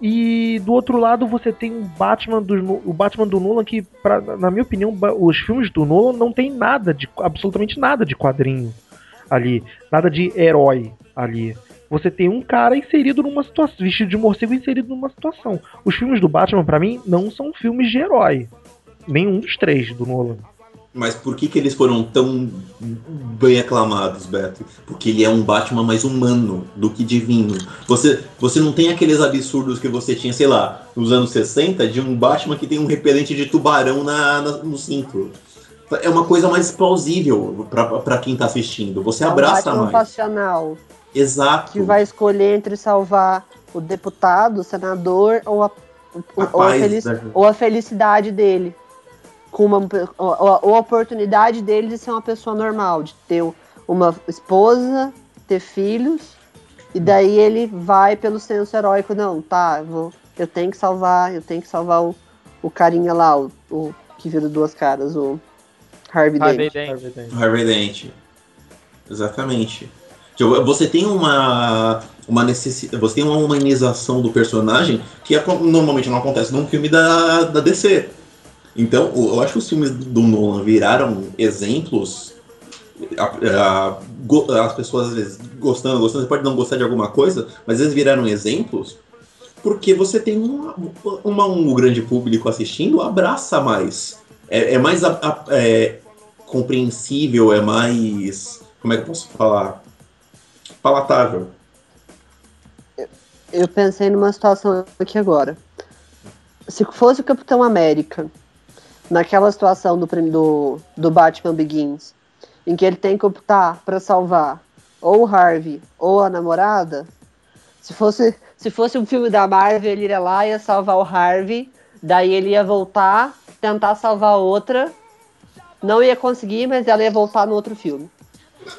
E do outro lado você tem o Batman do, o Batman do Nolan que, pra, na minha opinião, os filmes do Nolan não tem nada de absolutamente nada de quadrinho ali, nada de herói ali. Você tem um cara inserido numa situação, vestido de morcego inserido numa situação. Os filmes do Batman para mim não são filmes de herói, nenhum dos três do Nolan. Mas por que, que eles foram tão bem aclamados, Beto? Porque ele é um Batman mais humano do que divino. Você, você não tem aqueles absurdos que você tinha, sei lá, nos anos 60, de um Batman que tem um repelente de tubarão na, na no cinto. É uma coisa mais plausível para quem tá assistindo. Você é abraça um mais. passional. Exato. Que vai escolher entre salvar o deputado, o senador ou a, a ou, a ou a felicidade dele com uma a, a, oportunidade dele de ser uma pessoa normal, de ter uma esposa, ter filhos, e daí ele vai pelo senso heróico, não, tá, eu, vou, eu tenho que salvar, eu tenho que salvar o, o carinha lá, o, o que vira duas caras, o Harvey, Harvey Dent. Harvey Dent. Exatamente. Tipo, você tem uma uma necessidade, você tem uma humanização do personagem que é, normalmente não acontece num filme da, da DC. Então, eu acho que os filmes do Nolan viraram exemplos. as pessoas às vezes gostando, gostando, você pode não gostar de alguma coisa, mas eles viraram exemplos porque você tem uma, uma um grande público assistindo, abraça mais. É, é mais a, a, é, compreensível, é mais. Como é que eu posso falar? Palatável. Eu pensei numa situação aqui agora. Se fosse o Capitão América naquela situação do, do, do Batman Begins, em que ele tem que optar para salvar ou o Harvey ou a namorada, se fosse, se fosse um filme da Marvel, ele iria lá e ia salvar o Harvey, daí ele ia voltar, tentar salvar outra, não ia conseguir, mas ela ia voltar no outro filme.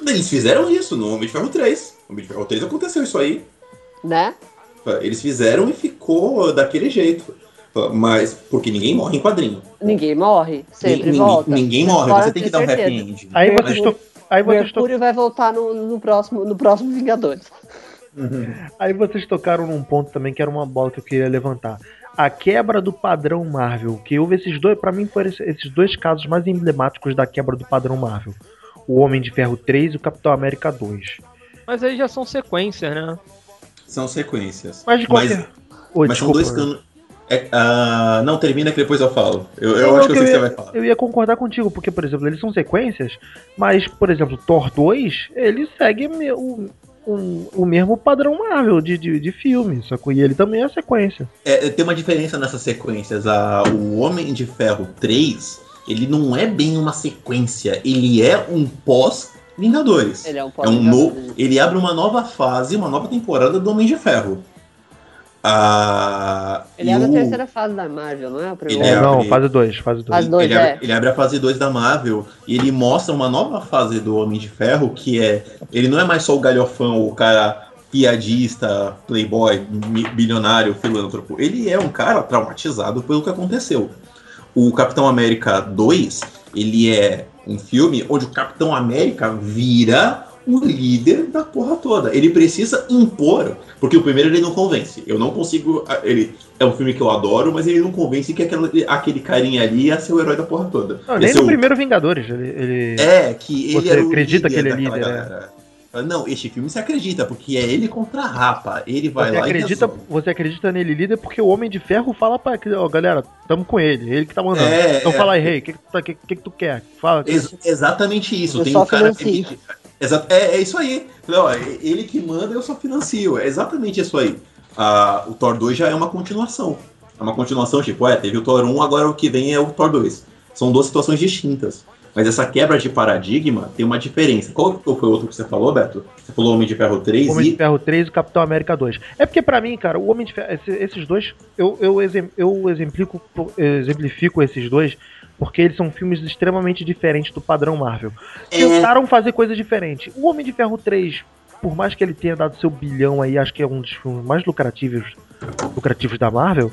Eles fizeram isso no Homem de Ferro 3. No Homem de Ferro 3 aconteceu isso aí. Né? Eles fizeram e ficou daquele jeito. Mas, porque ninguém morre em quadrinho. Ninguém morre, sempre ninguém, volta. Ninguém morre, você tem que dar um happy end. Aí vocês to... Aí vocês Mercúrio to... vai voltar no, no, próximo, no próximo Vingadores. Uhum. [LAUGHS] Aí vocês tocaram num ponto também que era uma bola que eu queria levantar. A quebra do padrão Marvel, que houve esses dois, para mim foram esses dois casos mais emblemáticos da quebra do padrão Marvel. O Homem de Ferro 3 e o Capitão América 2. Mas aí já são sequências, né? São sequências. Mas de qualquer... Mas, Oi, mas são dois canos é, uh, não, termina que depois eu falo. Eu, eu acho que eu sei o que você vai falar. Eu ia concordar contigo, porque, por exemplo, eles são sequências, mas, por exemplo, Thor 2, ele segue o, o, o mesmo padrão Marvel de, de, de filme, só que ele também é sequência. É, tem uma diferença nessas sequências. A, o Homem de Ferro 3, ele não é bem uma sequência, ele é um pós Vingadores. Ele é um pós é um no, Ele abre uma nova fase, uma nova temporada do Homem de Ferro. Ah, ele abre o... a terceira fase da Marvel, não é? Ele é, não, fase 2, fase 2. Fase 2 ele, é. abre, ele abre a fase 2 da Marvel e ele mostra uma nova fase do Homem de Ferro, que é. Ele não é mais só o galhofão, o cara piadista, playboy, bilionário, filântropo. Ele é um cara traumatizado pelo que aconteceu. O Capitão América 2, ele é um filme onde o Capitão América vira o líder da porra toda. Ele precisa impor, porque o primeiro ele não convence. Eu não consigo. Ele é um filme que eu adoro, mas ele não convence que aquele, aquele carinha ali ia ser o herói da porra toda. Não, nem no o... primeiro Vingadores. Ele, ele, É, que ele Você acredita que ele é líder. É. Não, este filme você acredita, porque é ele contra a rapa. Ele vai você lá acredita, e Você acredita nele líder porque o Homem de Ferro fala pra. Ó, galera, tamo com ele, ele que tá mandando. É, então é, fala aí, rei, o que, que, tá, que, que, tu quer? Fala. Ex exatamente isso. Eu Tem um cara que, é, é isso aí. Não, é ele que manda, eu só financio. É exatamente isso aí. Ah, o Thor 2 já é uma continuação. É uma continuação, tipo, é, teve o Thor 1, agora o que vem é o Thor 2. São duas situações distintas. Mas essa quebra de paradigma tem uma diferença. Qual foi o outro que você falou, Beto? Você falou Homem de Ferro 3 Homem e. de Ferro 3 e Capitão América 2. É porque pra mim, cara, o Homem de Ferro, esse- esses dois, eu, eu, eu exemplifico, exemplifico esses dois porque eles são filmes extremamente diferentes do padrão Marvel. É, Tentaram fazer coisas diferentes. O Homem de Ferro 3, por mais que ele tenha dado seu bilhão aí, acho que é um dos filmes mais lucrativos, lucrativos da Marvel,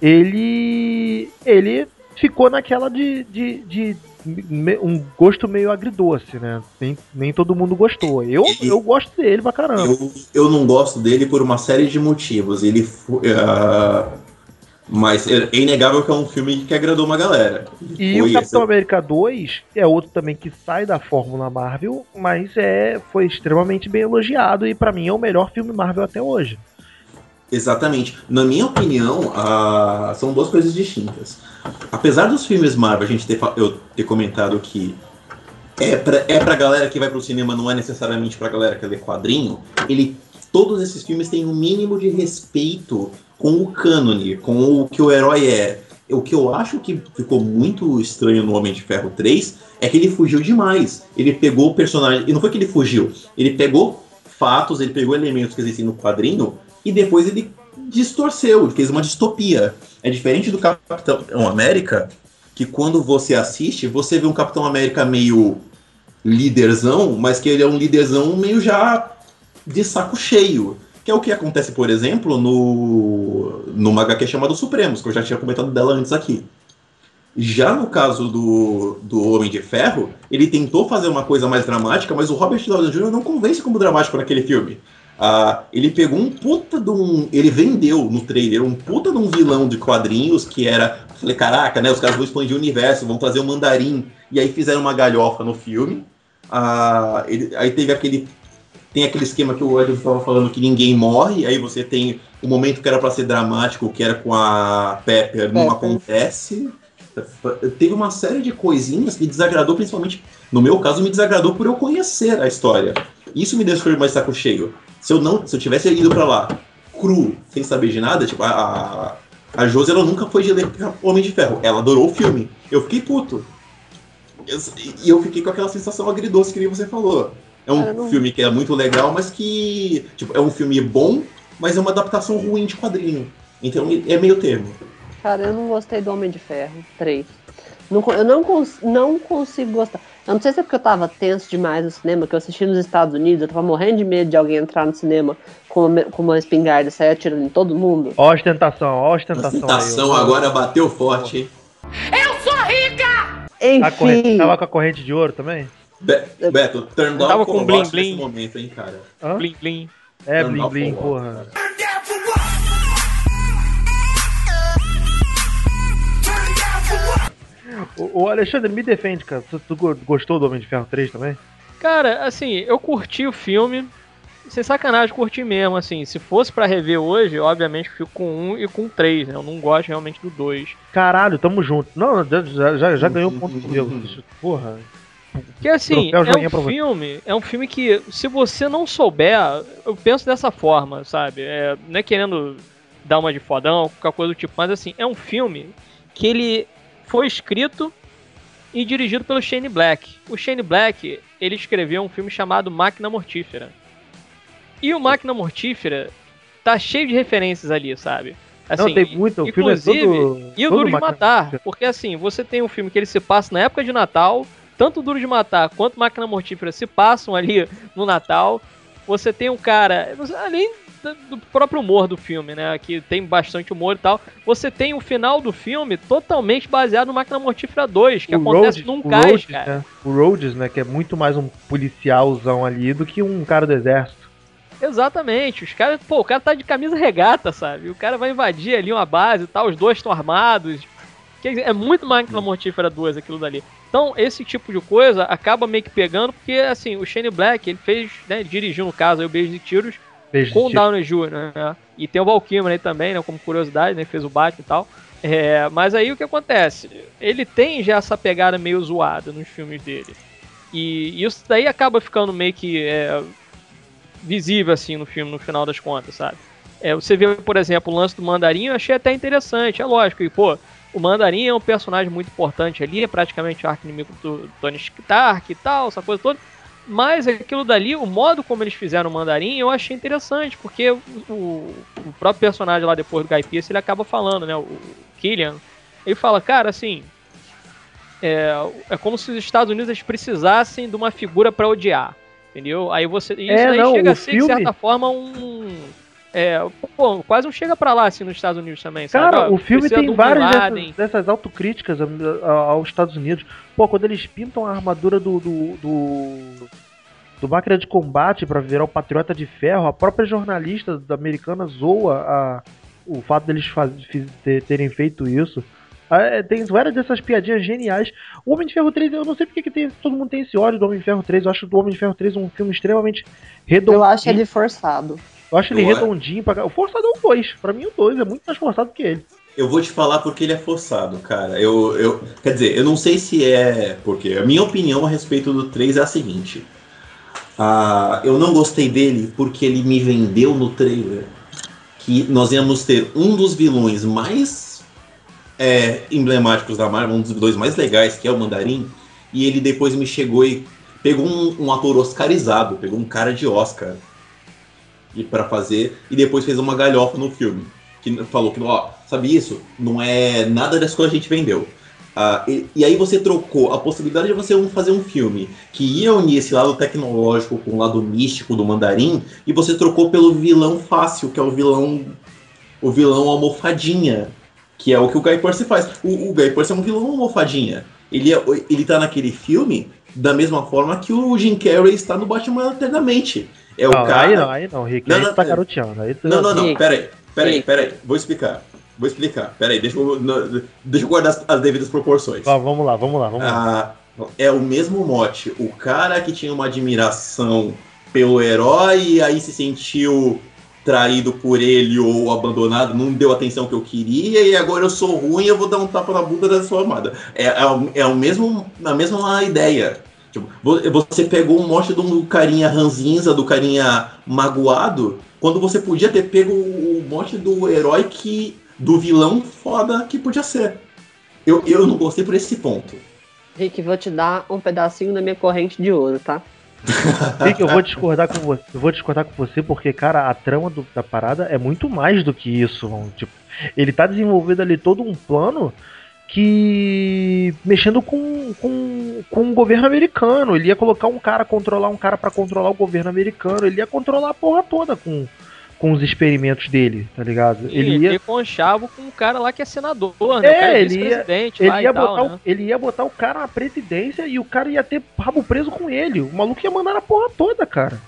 ele ele ficou naquela de, de, de me- um gosto meio agridoce, né? Nem, nem todo mundo gostou. Eu, Ele- eu gosto dele pra caramba. eu, eu não gosto dele por uma série de motivos. Ele. ah, mas é inegável que é um filme que agradou uma galera. E Foi o Capitão essa- América 2 é outro também que sai da Fórmula Marvel, mas é foi extremamente bem elogiado e pra mim é o melhor filme Marvel até hoje. Exatamente. Na minha opinião, ah, são duas coisas distintas. Apesar dos filmes Marvel, a gente ter, eu ter comentado que é pra, é pra galera que vai pro cinema, não é necessariamente pra galera que lê quadrinho, ele, todos esses filmes têm um mínimo de respeito com o cânone, com o que o herói é. O que eu acho que ficou muito estranho no Homem de Ferro 3 é que ele fugiu demais. Ele pegou o personagem. E não foi que ele fugiu, ele pegou fatos, ele pegou elementos que existem no quadrinho e depois ele distorceu, ele fez uma distopia. É diferente do Capitão América, que quando você assiste, você vê um Capitão América meio líderzão, mas que ele é um líderzão meio já de saco cheio. Que é o que acontece, por exemplo, no numa HQ chamada Supremos, que eu já tinha comentado dela antes aqui. Já no caso do, do Homem de Ferro, ele tentou fazer uma coisa mais dramática, mas o Robert Downey Jr. não convence como dramático naquele filme. Ah, ele pegou um puta de um. Ele vendeu no trailer um puta de um vilão de quadrinhos que era. Falei, caraca, né? Os caras vão expandir o universo, vão trazer o mandarim. E aí fizeram uma galhofa no filme. Ah, ele- aí teve aquele. Tem aquele esquema que o Edward estava falando que ninguém morre. Aí você tem o momento que era pra ser dramático, que era com a Pepper, não Pepper. acontece. Teve uma série de coisinhas que desagradou, principalmente, no meu caso, me desagradou por eu conhecer a história. Isso me deixou mais saco cheio. Se eu não, se eu tivesse ido pra lá cru, sem saber de nada, tipo, a, a, a Josi, ela nunca foi de ler Homem de Ferro. Ela adorou o filme. Eu fiquei puto. Eu- E eu fiquei com aquela sensação agridoce que nem você falou. É um não- filme que é muito legal, mas que. Tipo, é um filme bom, mas é uma adaptação ruim de quadrinho. Então é meio termo. Cara, eu não gostei do Homem de Ferro 3. Não eu não, cons- não consigo gostar. Eu não sei se é porque eu tava tenso demais no cinema, que eu assisti nos Estados Unidos, eu tava morrendo de medo de alguém entrar no cinema com uma, com uma espingarda e sair atirando em todo mundo. Ó ostentação, ó ostentação. tentação aí, ó. agora bateu forte, hein? A corrente, Enfim, tava com a corrente de ouro também? Be Beto, turn down Tava com bling bling. momento, hein, cara. Hã? Blim, blim. É, Turn bling bling, porra. cara. O, o Alexandre, me defende, cara. Tu, tu go- gostou do Homem de Ferro 3 também? Cara, assim, eu curti o filme. Sem sacanagem, curti mesmo, assim. Se fosse pra rever hoje, obviamente eu fico com um e com três, né? Eu não gosto realmente do dois. Caralho, tamo junto. Não, já, já, já, ganhou ponto [LAUGHS] comigo. Porra. Porque assim, é um filme, é um filme que, se você não souber, eu penso dessa forma, sabe? É, não é querendo dar uma de fodão, qualquer coisa do tipo, mas assim, é um filme que ele foi escrito e dirigido pelo Shane Black. O Shane Black, ele escreveu um filme chamado Máquina Mortífera. E o Máquina Mortífera tá cheio de referências ali, sabe? não, Assim, tem muito. O filme é inclusive, todo. e o Duro de Matar, porque assim, você tem um filme que ele se passa na época de Natal, tanto Duro de Matar quanto Máquina Mortífera se passam ali no Natal. Você tem um cara, além do próprio humor do filme, né, que tem bastante humor e tal, você tem o final do filme totalmente baseado no Máquina Mortífera 2, que o acontece Rhodes- num cais, Rhodes, cara. né? O Rhodes, né? Que é muito mais um policialzão ali do que um cara do exército. Exatamente, os caras, pô, o cara tá de camisa regata, sabe? O cara vai invadir ali uma base e tal, os dois estão armados. É muito máquina mortífera 2 aquilo dali. Então, esse tipo de coisa acaba meio que pegando, porque assim, o Shane Black, ele fez, né, ele dirigiu no caso aí o Beijo de Tiros Beijo com o Downey Jr., né? E tem o Val Kilmer aí também, né, como curiosidade, né, fez o Batman e tal. É, mas aí o que acontece? Ele tem já essa pegada meio zoada nos filmes dele. E isso daí acaba ficando meio que é, visível assim no filme, no final das contas, sabe? É, você vê, por exemplo, o lance do mandarim, eu achei até interessante. É lógico, e pô, o Mandarim é um personagem muito importante ali, é praticamente o arco inimigo do Tony Stark e tal, essa coisa toda. Mas aquilo dali, o modo como eles fizeram o Mandarim, eu achei interessante, porque o, o, próprio personagem lá depois do Guy Pearce, ele acaba falando, né, o, o Killian, ele fala, cara, assim, é, é como se os Estados Unidos precisassem de uma figura para odiar, entendeu? Aí você, isso É, aí não, chega a ser, filme- de certa forma, um... É, pô, quase um chega pra lá, assim, nos Estados Unidos também, sabe? Cara, o filme precisa tem várias dessas, dessas autocríticas aos Estados Unidos. Pô, quando eles pintam a armadura do. do, do, do máquina de combate pra virar o patriota de ferro, a própria jornalista americana zoa a, o fato deles faz, terem feito isso. Ah, é, Tem várias dessas piadinhas geniais. O Homem de Ferro 3, eu não sei porque que tem, todo mundo tem esse ódio do Homem de Ferro 3. Eu acho o Homem de Ferro 3 um filme extremamente redondinho. Eu acho ele forçado. Eu acho ele Eu- redondinho. Pra... O forçado é o 2. Pra mim, o 2 é muito mais forçado que ele. Eu vou te falar porque ele é forçado, cara. Eu, eu, quer dizer, eu não sei se é. Porque a minha opinião a respeito do 3 é a seguinte. Ah, eu não gostei dele porque ele me vendeu no trailer que nós íamos ter um dos vilões mais é, emblemáticos da Marvel, um dos vilões mais legais, que é o Mandarim, e ele depois me chegou e pegou um, um ator oscarizado, pegou um cara de Oscar e para fazer, e depois fez uma galhofa no filme que falou que, ó, sabe isso? Não é nada das coisas que a gente vendeu. Ah, e, e aí você trocou a possibilidade de você fazer um filme que ia unir esse lado tecnológico com o lado místico do mandarim, e você trocou pelo vilão fácil, que é o vilão. O vilão almofadinha. Que é o que o Guy Pearce faz. O, o Guy Pearce é um vilão almofadinha. Ele, é, ele tá naquele filme da mesma forma que o Jim Carrey está no Batman Eternamente. É o não, cara. aí não, aí não, Rick. Não, aí não, tu tá não. garoteando. Aí tu... Não, não, não, Rick. peraí, peraí, peraí, vou explicar. Vou explicar, peraí, deixa eu, não, deixa eu guardar as, as devidas proporções. Ó, vamos lá, vamos lá, vamos lá. Ah, é o mesmo mote. O cara que tinha uma admiração pelo herói e aí se sentiu traído por ele ou abandonado, não deu a atenção que eu queria e agora eu sou ruim eu vou dar um tapa na bunda da sua amada. É, é, o- é o mesmo, a mesma ideia. Tipo, vo- você pegou um mote de um carinha ranzinza, do carinha magoado, quando você podia ter pego o mote do herói que. do vilão foda que podia ser. Eu, eu não gostei por esse ponto. Rick, vou te dar um pedacinho da minha corrente de ouro, tá? [LAUGHS] Rick, eu vou discordar com você. Eu vou discordar com você porque, cara, a trama do- da parada é muito mais do que isso. mano. Tipo, ele tá desenvolvendo ali todo um plano que mexendo com, com, com o governo americano. Ele ia colocar um cara, controlar um cara pra controlar o governo americano. Ele ia controlar a porra toda com, com os experimentos dele, tá ligado? E Ele ia, ter conchavo com o cara lá que é senador, né? É, é ele ia- ele ia, tal, botar né? o, ele ia botar o cara na presidência e o cara ia ter rabo preso com ele. O maluco ia mandar na porra toda, cara.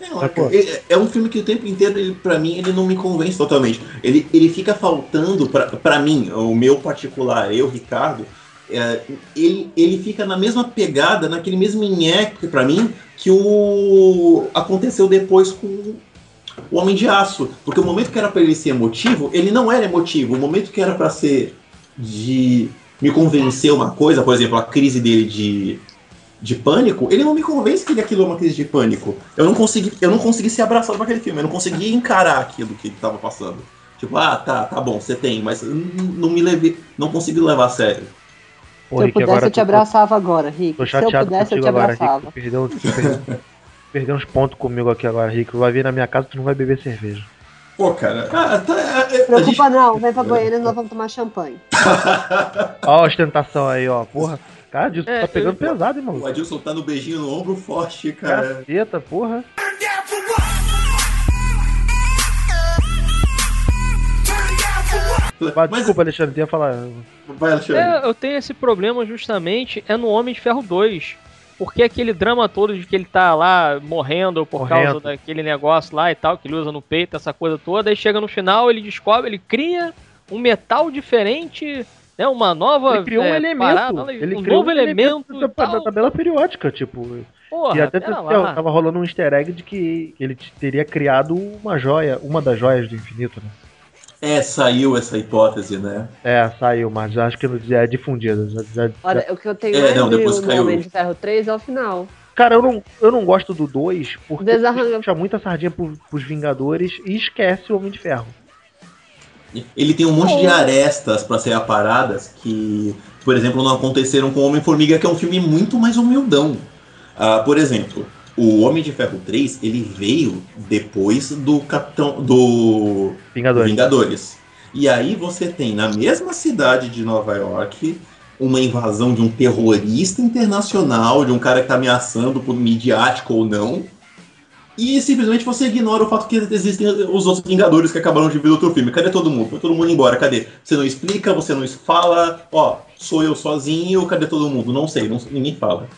Não, Sacou? é, é um filme que o tempo inteiro, ele, pra mim, ele não me convence totalmente. Ele, ele fica faltando, pra, pra mim, o meu particular, eu, Ricardo, é, ele, ele fica na mesma pegada, naquele mesmo nheque, pra mim, que o aconteceu depois com o Homem de Aço. Porque o momento que era pra ele ser emotivo, ele não era emotivo. O momento que era pra ser de me convencer uma coisa, por exemplo, a crise dele de de pânico, ele não me convence que ele- aquilo é uma crise de pânico. Eu não consegui, eu não consegui ser abraçado naquele filme, eu não consegui encarar aquilo que ele tava passando. Tipo, ah, tá, tá bom, você tem, mas eu não me levei, não consegui levar a sério. Pô, Se eu Rick, pudesse, agora eu te tô- abraçava agora, Rick. Tô Se eu pudesse, eu te agora, abraçava. Rick. Perdeu, perdeu, perdeu uns pontos comigo aqui agora, Rick. Tu vai vir na minha casa tu não vai beber cerveja. Pô, cara, ah, tá, é- é- Preocupa gente- não, vem pra banheiro e nós vamos tomar champanhe. Ó a ostentação aí, ó. Porra. Cara, disso É, tá pegando eu- pesado, hein, o. Adilson tá no beijinho no ombro forte, cara. Caceta, porra. Mas, desculpa, Alexandre, ia falar. vai, Alexandre. É, eu tenho esse problema justamente é no Homem de Ferro 2. Porque aquele drama todo de que ele tá lá morrendo por Morrendo. causa daquele negócio lá e tal, que ele usa no peito, essa coisa toda, aí chega no final, ele descobre, ele cria um metal diferente, né? Uma nova. Ele criou um é, elemento. parada, ele um criou novo um elemento. da, e da- da tabela periódica, tipo. Porra, e até pera t- lá. tava rolando um easter egg de que ele teria criado uma joia, uma das joias do infinito, né? É, saiu essa hipótese, né? É, saiu, mas acho que já é difundida. já- já- já- Olha, o que eu tenho É, não, de depois no caiu. Homem de Ferro 3 é o final. Cara, eu não, eu não gosto do 2 porque Desarranca- puxa muita sardinha pro, pros Vingadores e esquece o Homem de Ferro. Ele tem um monte de arestas pra ser aparadas que, por exemplo, não aconteceram com Homem-Formiga, que é um filme muito mais humildão. Ah, por exemplo, o Homem de Ferro 3, ele veio depois do Capitão do Vingadores. Vingadores. E aí você tem na mesma cidade de Nova York uma invasão de um terrorista internacional, de um cara que tá ameaçando por midiático ou não. E simplesmente você ignora o fato que existem os outros Vingadores que acabaram de vir do outro filme. Cadê todo mundo? Foi todo mundo embora, cadê? Você não explica, você não fala, ó, sou eu sozinho, cadê todo mundo? Não sei, não- ninguém fala.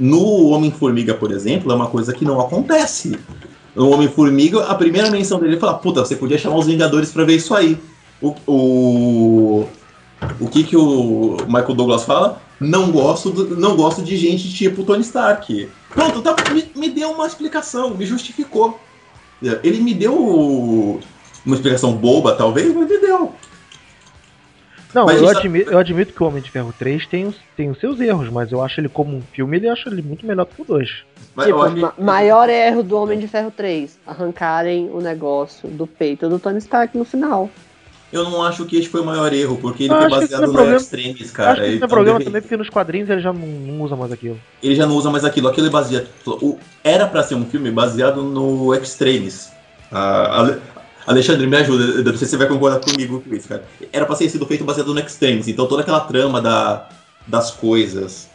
No Homem-Formiga, por exemplo, é uma coisa que não acontece. No Homem-Formiga, a primeira menção dele é falar, puta, você podia chamar os Vingadores pra ver isso aí. O, o, o que que o Michael Douglas fala? Não gosto, do- não gosto de gente tipo Tony Stark. Pronto, tá, me, me deu uma explicação, me justificou. Ele me deu uma explicação boba, talvez, mas me deu. Não, Mas eu, isso- admi- eu admito que o Homem de Ferro 3 tem os, tem os seus erros, mas eu acho ele como um filme, ele acho ele muito melhor do que o 2. Mas tipo, que- ma- maior erro do Homem de Ferro 3. Arrancarem o negócio do peito do Tony Stark no final. Eu não acho que esse foi o maior erro, porque ele Eu foi baseado é no problema. Extremes, Eu cara. acho que isso não é problema também, porque nos quadrinhos ele já não, não usa mais aquilo. Ele já não usa mais aquilo. Aquilo é baseado. o- era pra ser um filme baseado no Extremes. Ah, Ale- Alexandre, me ajuda. Eu não sei se você vai concordar comigo com isso, cara. Era pra ter sido feito baseado no Extremes. Então toda aquela trama da, das coisas.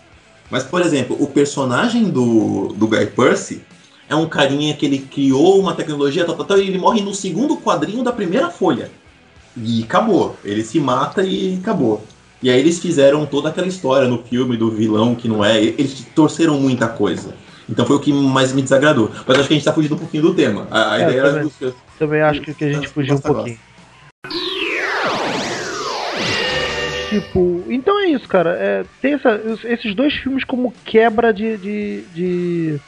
Mas, por exemplo, o personagem do, do Guy Percy é um carinha que ele criou uma tecnologia, tal, tal, tal, e ele morre no segundo quadrinho da primeira folha. E acabou. Ele se mata e acabou. E aí eles fizeram toda aquela história no filme do vilão que não é. Eles torceram muita coisa. Então foi o que mais me desagradou. Mas acho que a gente tá fugindo um pouquinho do tema. A, a É, ideia era. também. dos- Também acho que, que a gente fugiu um pouquinho. Tipo, então é isso, cara. É, tem essa- es- esses dois filmes como quebra de, de, de,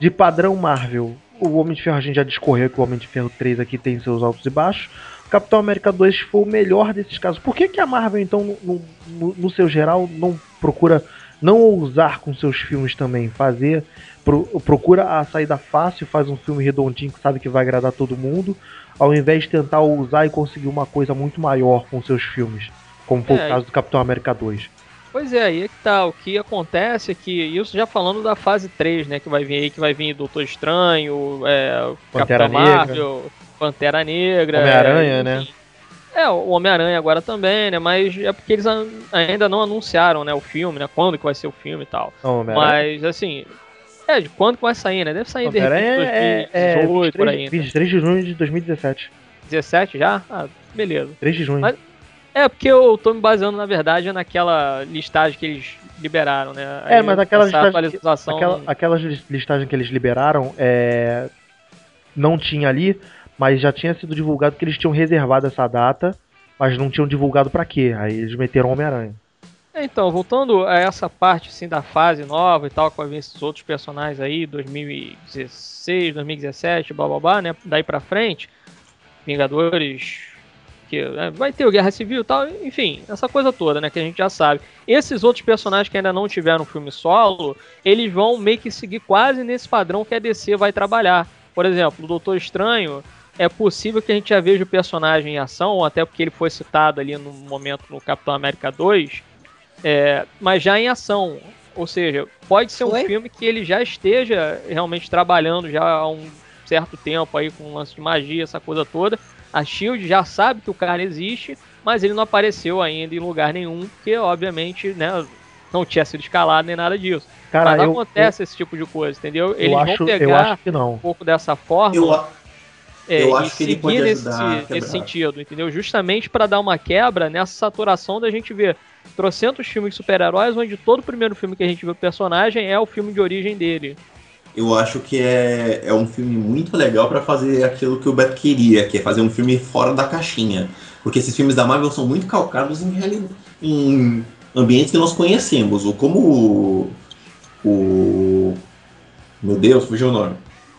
de padrão Marvel. O Homem de Ferro a gente já discorreu que o Homem de Ferro 3 aqui tem seus altos e baixos. Capitão América 2 foi o melhor desses casos. Por que, que a Marvel, então, no, no, no seu geral, não procura não ousar com seus filmes também? Fazer. pro- procura a saída fácil, faz um filme redondinho que sabe que vai agradar todo mundo, ao invés de tentar ousar e conseguir uma coisa muito maior com seus filmes. Como foi É, o caso do Capitão América 2. Pois é, aí é que tá. O que acontece é que, isso já falando da fase 3, né? Que vai vir aí, que vai vir Doutor Estranho, é, Capitão Negra. Marvel, Pantera Negra. Homem-Aranha, é, né? É, o Homem-Aranha agora também, né? Mas é porque eles ainda não anunciaram, né, o filme, né? Quando que vai ser o filme e tal. Não. Mas, assim. É, de quando que vai sair, né? Deve sair de repente é, é 2018, por 23, aí. Né? 23 de junho de 2017. 17 já? Ah, beleza. 3 de junho. Mas- É, porque eu tô me baseando, na verdade, naquela listagem que eles liberaram, né? É, mas aquela listagem atualização. Aquela, aquelas lis- listagens que eles liberaram é, não tinha ali, mas já tinha sido divulgado que eles tinham reservado essa data, mas não tinham divulgado pra quê. Aí eles meteram Homem-Aranha. É, Então, voltando a essa parte assim, da fase nova e tal, com esses outros personagens aí, 2016, 2017, blá blá blá, né? Daí pra frente, Vingadores, que né, vai ter o Guerra Civil e tal, enfim, essa coisa toda, né? Que a gente já sabe. Esses outros personagens que ainda não tiveram filme solo, eles vão meio que seguir quase nesse padrão que a DC vai trabalhar. Por exemplo, o Doutor Estranho, é possível que a gente já veja o personagem em ação, até porque ele foi citado ali no momento no Capitão América 2, é, mas já em ação. Ou seja, pode ser um Foi? filme que ele já esteja realmente trabalhando já há um certo tempo aí com um lance de magia, essa coisa toda. A Shield já sabe que o cara existe, mas ele não apareceu ainda em lugar nenhum, porque obviamente, né, não tinha sido escalado nem nada disso. Cara, mas eu, acontece esse tipo de coisa, entendeu? eu, Eles eu vão acho, eu pegar acho que não. um pouco dessa forma Eu, é, eu acho que ele pode nesse, ajudar quebrar. nesse sentido, entendeu? Justamente para dar uma quebra nessa saturação da gente ver trocentos filmes de super-heróis, onde todo o primeiro filme que a gente vê o personagem é o filme de origem dele. eu acho que é, é um filme muito legal pra fazer aquilo que o Beto queria, que é fazer um filme fora da caixinha. Porque esses filmes da Marvel são muito calcados em, em ambientes que nós conhecemos. Ou como o, o. Meu Deus, fugiu o nome.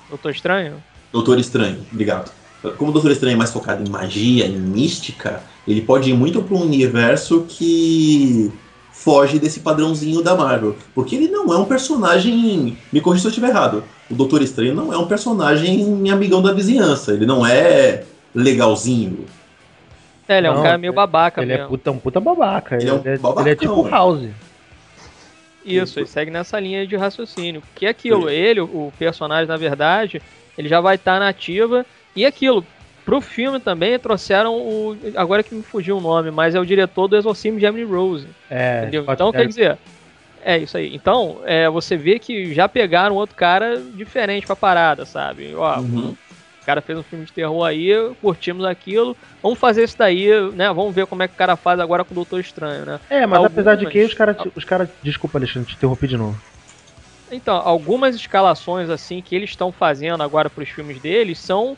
Doutor Estranho? Doutor Estranho, obrigado. Como o Doutor Estranho é mais focado em magia, em mística, ele pode ir muito para um universo que foge desse padrãozinho da Marvel. Porque ele não é um personagem. Me corrija se eu estiver errado. O Doutor Estranho não é um personagem amigão da vizinhança. Ele não é legalzinho. É, ele é um Não, cara meio babaca Ele é mesmo. puta, um puta babaca. Ele Ele, é um é, ele é babacão. tipo House. Isso, ele segue nessa linha de raciocínio. Que é aquilo, ele, o personagem, na verdade, ele já vai estar na ativa. E aquilo, pro filme também trouxeram o. Agora que me fugiu o nome, mas é o diretor do Exorcismo de Emily Rose. É, Então, quer dizer, é isso aí. Então, é, você vê que já pegaram outro cara diferente pra parada, sabe? Ó, Uhum. o cara fez um filme de terror aí, curtimos aquilo, vamos fazer isso daí, né? Vamos ver como é que o cara faz agora com o Doutor Estranho, né? É, mas Algumas- apesar de que os caras. Os cara, desculpa, Alexandre, te interrompi de novo. Então, algumas escalações assim que eles estão fazendo agora pros filmes deles são,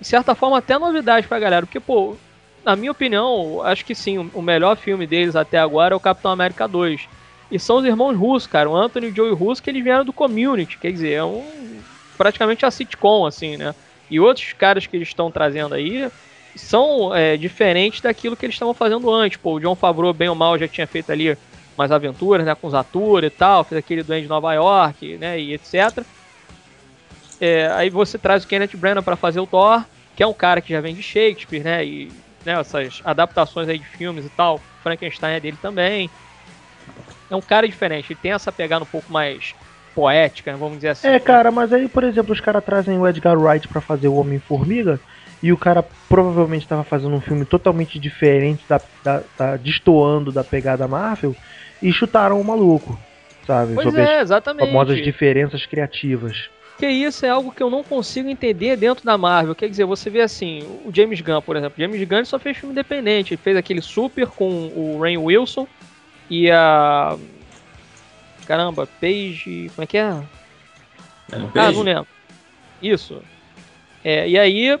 de certa forma, até novidade pra galera. Porque, pô, na minha opinião, acho que sim, o- o melhor filme deles até agora é o Capitão América 2. E são os irmãos Russo, cara, o Anthony e o Joey Russo, que eles vieram do Community, quer dizer, é um praticamente a sitcom, assim, né? E outros caras que eles estão trazendo aí são é, diferentes daquilo que eles estavam fazendo antes. Pô, o John Favreau, bem ou mal, já tinha feito ali umas aventuras, né, com os atores e tal, fez aquele Duende de Nova York, né, e etc. É, aí você traz o Kenneth Branagh para fazer o Thor, que é um cara que já vem de Shakespeare, né, e né, essas adaptações aí de filmes e tal, Frankenstein é dele também. É um cara diferente, ele tem essa pegada um pouco mais poética, né, vamos dizer assim. É, cara, mas aí, por exemplo, os caras trazem o Edgar Wright pra fazer o Homem-Formiga e o cara provavelmente estava fazendo um filme totalmente diferente, da, da, da- destoando da pegada Marvel, e chutaram o maluco, sabe? Pois Sobre é, as exatamente. famosas diferenças criativas. Que isso é algo que eu não consigo entender dentro da Marvel. Quer dizer, você vê assim, o James Gunn, por exemplo. James Gunn só fez filme independente. Ele fez aquele Super com o Rain Wilson e a. Caramba, Paige. Como é que é? É um Ah, não lembro. Isso. É, e aí,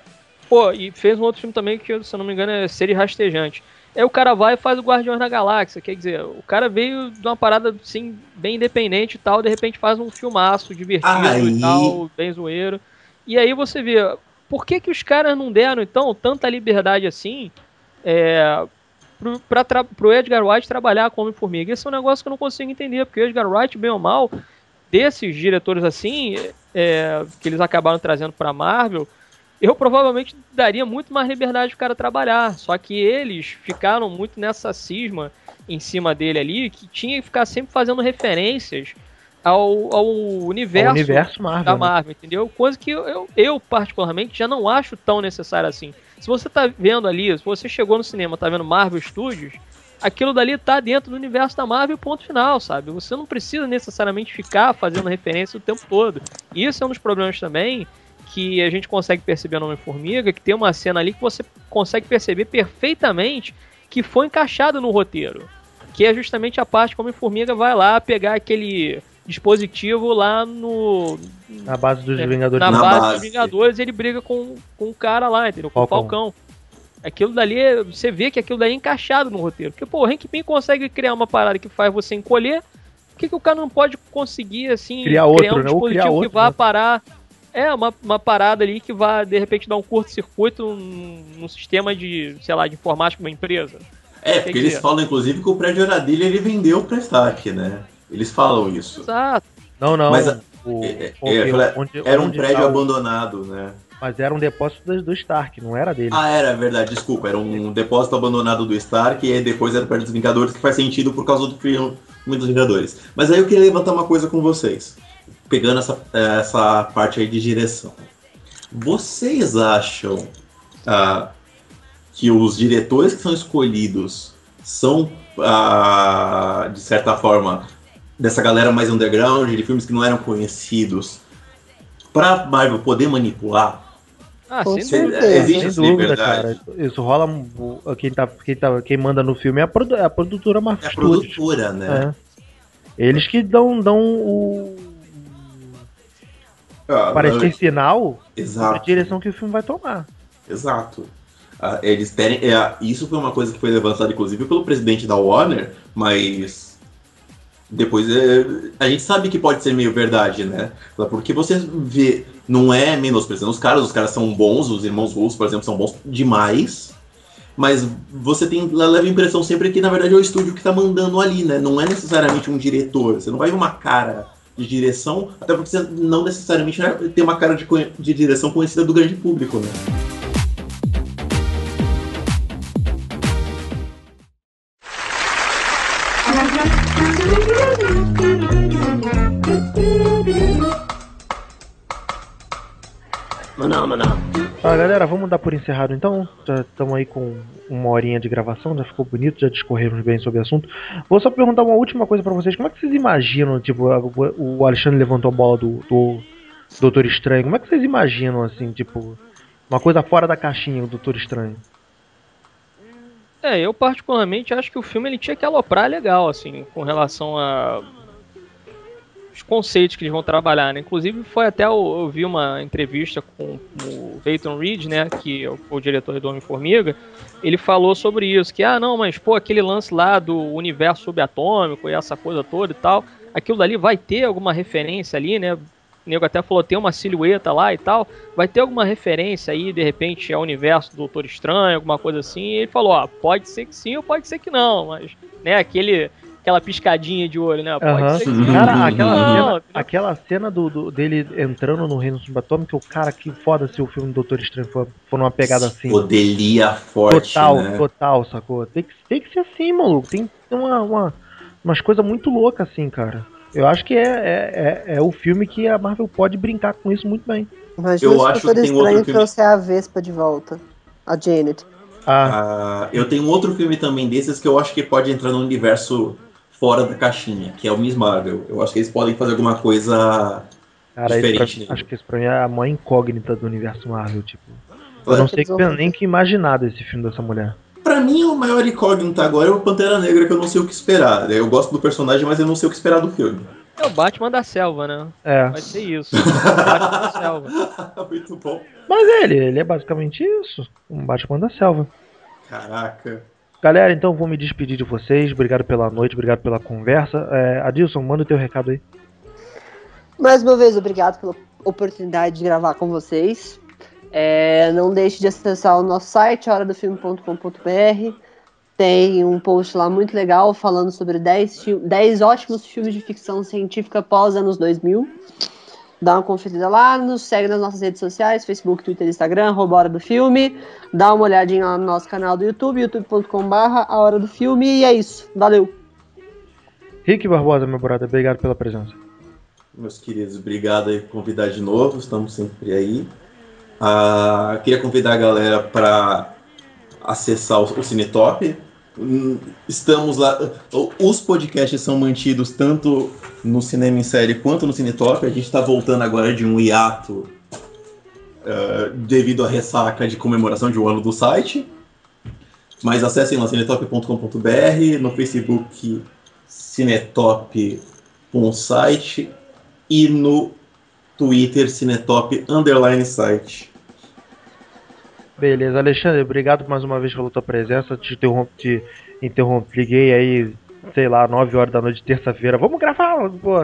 pô, e fez um outro filme também que, se eu não me engano, é Ser Rastejante. Aí o cara vai e faz o Guardiões da Galáxia. Quer dizer, o cara veio de uma parada assim, bem independente e tal, de repente faz um filmaço divertido Aí- e tal, bem zoeiro. E aí você vê, por que, que os caras não deram, então, tanta liberdade assim é, pro, pra tra- pro Edgar Wright trabalhar como Homem-Formiga? Esse é um negócio que eu não consigo entender, porque o Edgar Wright, bem ou mal, desses diretores assim, é, que eles acabaram trazendo pra Marvel, eu provavelmente daria muito mais liberdade pro cara trabalhar. Só que eles ficaram muito nessa cisma em cima dele ali, que tinha que ficar sempre fazendo referências ao, ao universo, o universo Marvel. da né? Marvel, entendeu? Coisa que eu, eu, eu, particularmente, já não acho tão necessário assim. Se você tá vendo ali, se você chegou no cinema, tá vendo Marvel Studios, aquilo dali tá dentro do universo da Marvel, ponto final, sabe? Você não precisa necessariamente ficar fazendo referência o tempo todo. E isso é um dos problemas também que a gente consegue perceber no Homem-Formiga, que tem uma cena ali que você consegue perceber perfeitamente que foi encaixada no roteiro. Que é justamente a parte que o Homem-Formiga vai lá pegar aquele dispositivo lá no, Na base dos É, Vingadores. na Na base, base. dos Vingadores, ele briga com, com o cara lá, entendeu? Com Falcão. o Falcão. Aquilo dali, é- você vê que aquilo daí é encaixado no roteiro. Porque, pô, o Hank Pym consegue criar uma parada que faz você encolher. Por que, que o cara não pode conseguir, assim, Criar outro, um né? Ou criar dispositivo outro, que vá né? parar... É, uma, uma parada ali que vai, de repente, dar um curto-circuito num, num sistema de, sei lá, de informática de uma empresa. É, porque eles falam, inclusive, que o prédio era dele ele vendeu pra Stark, né? Eles falam isso. Exato. Não, não. Mas o- é, o- é, eu falei, onde- Era um prédio tá o- abandonado, né? Mas era um depósito do, do Stark, não era dele. Ah, era verdade, desculpa. Era um depósito abandonado do Stark e aí depois era perto dos Vingadores, que faz sentido por causa do filme dos Vingadores. Mas aí eu queria levantar uma coisa com vocês. Pegando essa, essa parte aí de direção. Vocês acham ah, que os diretores que são escolhidos são, ah, de certa forma, dessa galera mais underground, de filmes que não eram conhecidos, pra Marvel poder manipular? Ah, sem dúvida. Existe Sem dúvida, cara. Isso rola. Quem, tá, quem, tá, quem manda no filme é a, produ- é a produtora Marvel É a Studios. produtora, né? É. Eles que dão, dão o Ah, parecer final sobre a Exato. direção que o filme vai tomar. Exato. Ah, eles terem, é, isso foi uma coisa que foi levantada, inclusive, pelo presidente da Warner, mas depois é, a gente sabe que pode ser meio verdade, né? Porque você vê, não é menosprezando os caras, os caras são bons, os irmãos russos, por exemplo, são bons demais. Mas você tem leva a impressão sempre que na verdade é o estúdio que tá mandando ali, né? Não é necessariamente um diretor. Você não vai ver uma cara de direção, até porque você não necessariamente ter uma cara de, de direção conhecida do grande público, né? Ah, galera, vamos dar por encerrado então. Estamos aí com uma horinha de gravação, já ficou bonito, já discorremos bem sobre o assunto. Vou só perguntar uma última coisa pra vocês. Como é que vocês imaginam, tipo, o Alexandre levantou a bola do, do Doutor Estranho. Como é que vocês imaginam, assim, tipo, uma coisa fora da caixinha do Doutor Estranho? É, eu particularmente acho que o filme ele tinha que aloprar legal, assim, com relação a os conceitos que eles vão trabalhar, né? Inclusive foi até eu, eu vi uma entrevista com o Peyton Reed, né, que é o, o diretor do Homem-Formiga, ele falou sobre isso, que ah, não, mas pô, aquele lance lá do universo subatômico e essa coisa toda e tal, aquilo dali vai ter alguma referência ali, né? O nego até falou, tem uma silhueta lá e tal, vai ter alguma referência aí, de repente, ao universo do Doutor Estranho, alguma coisa assim, e ele falou, ó, pode ser que sim ou pode ser que não, mas, né, aquele, aquela piscadinha de olho, né, pode ser que. Cara, aquela Não, cena, entendeu? aquela cena do, do- dele entrando no reino subatômico, o cara, que foda se o filme do Doutor Estranho for, for numa pegada assim. Poderia forte, Total, né? total, sacou? Tem que, tem que ser assim, maluco. Tem que ter uma, uma, umas coisas muito loucas assim, cara. Eu acho que é, é, é, é o filme que a Marvel pode brincar com isso muito bem. Imagina Eu acho que Doutor tem outro Estranho filme- trouxe a Vespa de volta. A Janet. Ah, Ah, eu tenho um outro filme também desses que eu acho que pode entrar no universo fora da caixinha, que é o Miss Marvel. Eu acho que eles podem fazer alguma coisa. cara, isso pra- diferente. acho que isso pra mim é a maior incógnita do universo Marvel, tipo. Eu não sei vão nem que imaginar desse filme dessa mulher. Pra mim, o maior incógnito agora é o Pantera Negra, que eu não sei o que esperar. Eu gosto do personagem, mas eu não sei o que esperar do filme. É o Batman da selva, né? É. Vai ser isso. [LAUGHS] o Batman da selva. Muito bom. Mas ele, ele é basicamente isso. Um Batman da selva. Caraca. Galera, então vou me despedir de vocês. Obrigado pela noite, obrigado pela conversa. É, Adilson, manda o teu recado aí. Mais uma vez, obrigado pela oportunidade de gravar com vocês. É, não deixe de acessar o nosso site, horadofilme.com.br. Tem um post lá muito legal falando sobre 10, fi- 10 ótimos filmes de ficção científica pós anos 2000. Dá uma conferida lá, nos segue nas nossas redes sociais, Facebook, Twitter, Instagram, arroba Hora do Filme. Dá uma olhadinha lá no nosso canal do YouTube, youtube.com.br, A Hora do Filme. E é isso. Valeu! Rick Barbosa, meu brother, obrigado pela presença. Meus queridos, obrigado aí por convidar de novo, estamos sempre aí. Ah, queria convidar a galera para acessar o, o Cinetop. Hum, Estamos lá. Os podcasts são mantidos tanto no Cinema em Série quanto no Cinetop. A gente está voltando agora de um hiato ah, devido à ressaca de comemoração de um ano do site. Mas acessem lá cinetop.com.br, no Facebook cinetop.site e no Twitter Cinetop underline site. Beleza, Alexandre, obrigado mais uma vez pela tua presença. Te interrompi, te interrompi liguei aí, sei lá, 9 horas da noite de terça-feira. Vamos gravar, pô.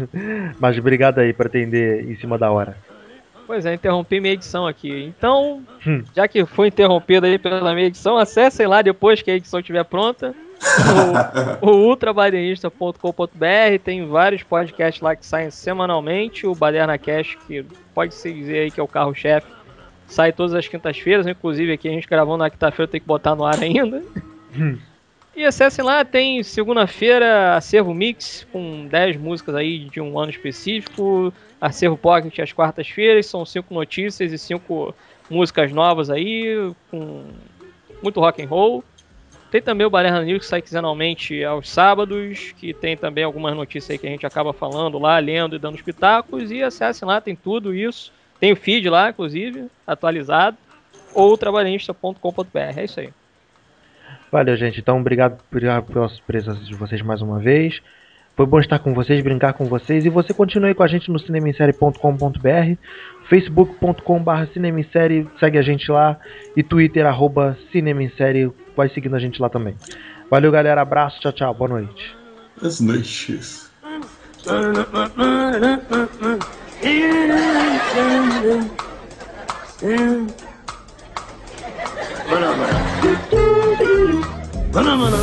[LAUGHS] Mas obrigado aí por atender em cima da hora. Pois é, interrompi minha edição aqui. Então, Hum. já que foi interrompido aí pela minha edição, acessem lá depois que a edição estiver pronta. [LAUGHS] O, o ultrabadenista.com.br tem vários podcasts lá que saem semanalmente. O Baderna Cash, que pode se dizer aí que é o carro-chefe, sai todas as quintas-feiras. Inclusive aqui a gente gravando na quinta-feira tem que botar no ar [LAUGHS] ainda. E acessem lá, tem segunda-feira Acervo Mix com 10 músicas aí de um ano específico. Acervo Pocket às quartas-feiras, são cinco notícias e cinco músicas novas aí, com muito rock and roll. Tem também o Balerna News que sai quinzenalmente aos sábados, que tem também algumas notícias aí que a gente acaba falando lá, lendo e dando espetáculos. E acessem lá, tem tudo isso. Tem o feed lá, inclusive, atualizado. Ou trabalhista.com.br. É isso aí. Valeu, gente. Então, obrigado, obrigado pela presença de vocês mais uma vez. Foi bom estar com vocês, brincar com vocês. E você continue aí com a gente no cinemissérie.com.br, facebook.com.br cinemissérie, segue a gente lá. E twitter, arroba cinemissérie, vai seguindo a gente lá também. Valeu, galera. Abraço, tchau, tchau. Boa noite. As noites. Bana bana. Bana bana.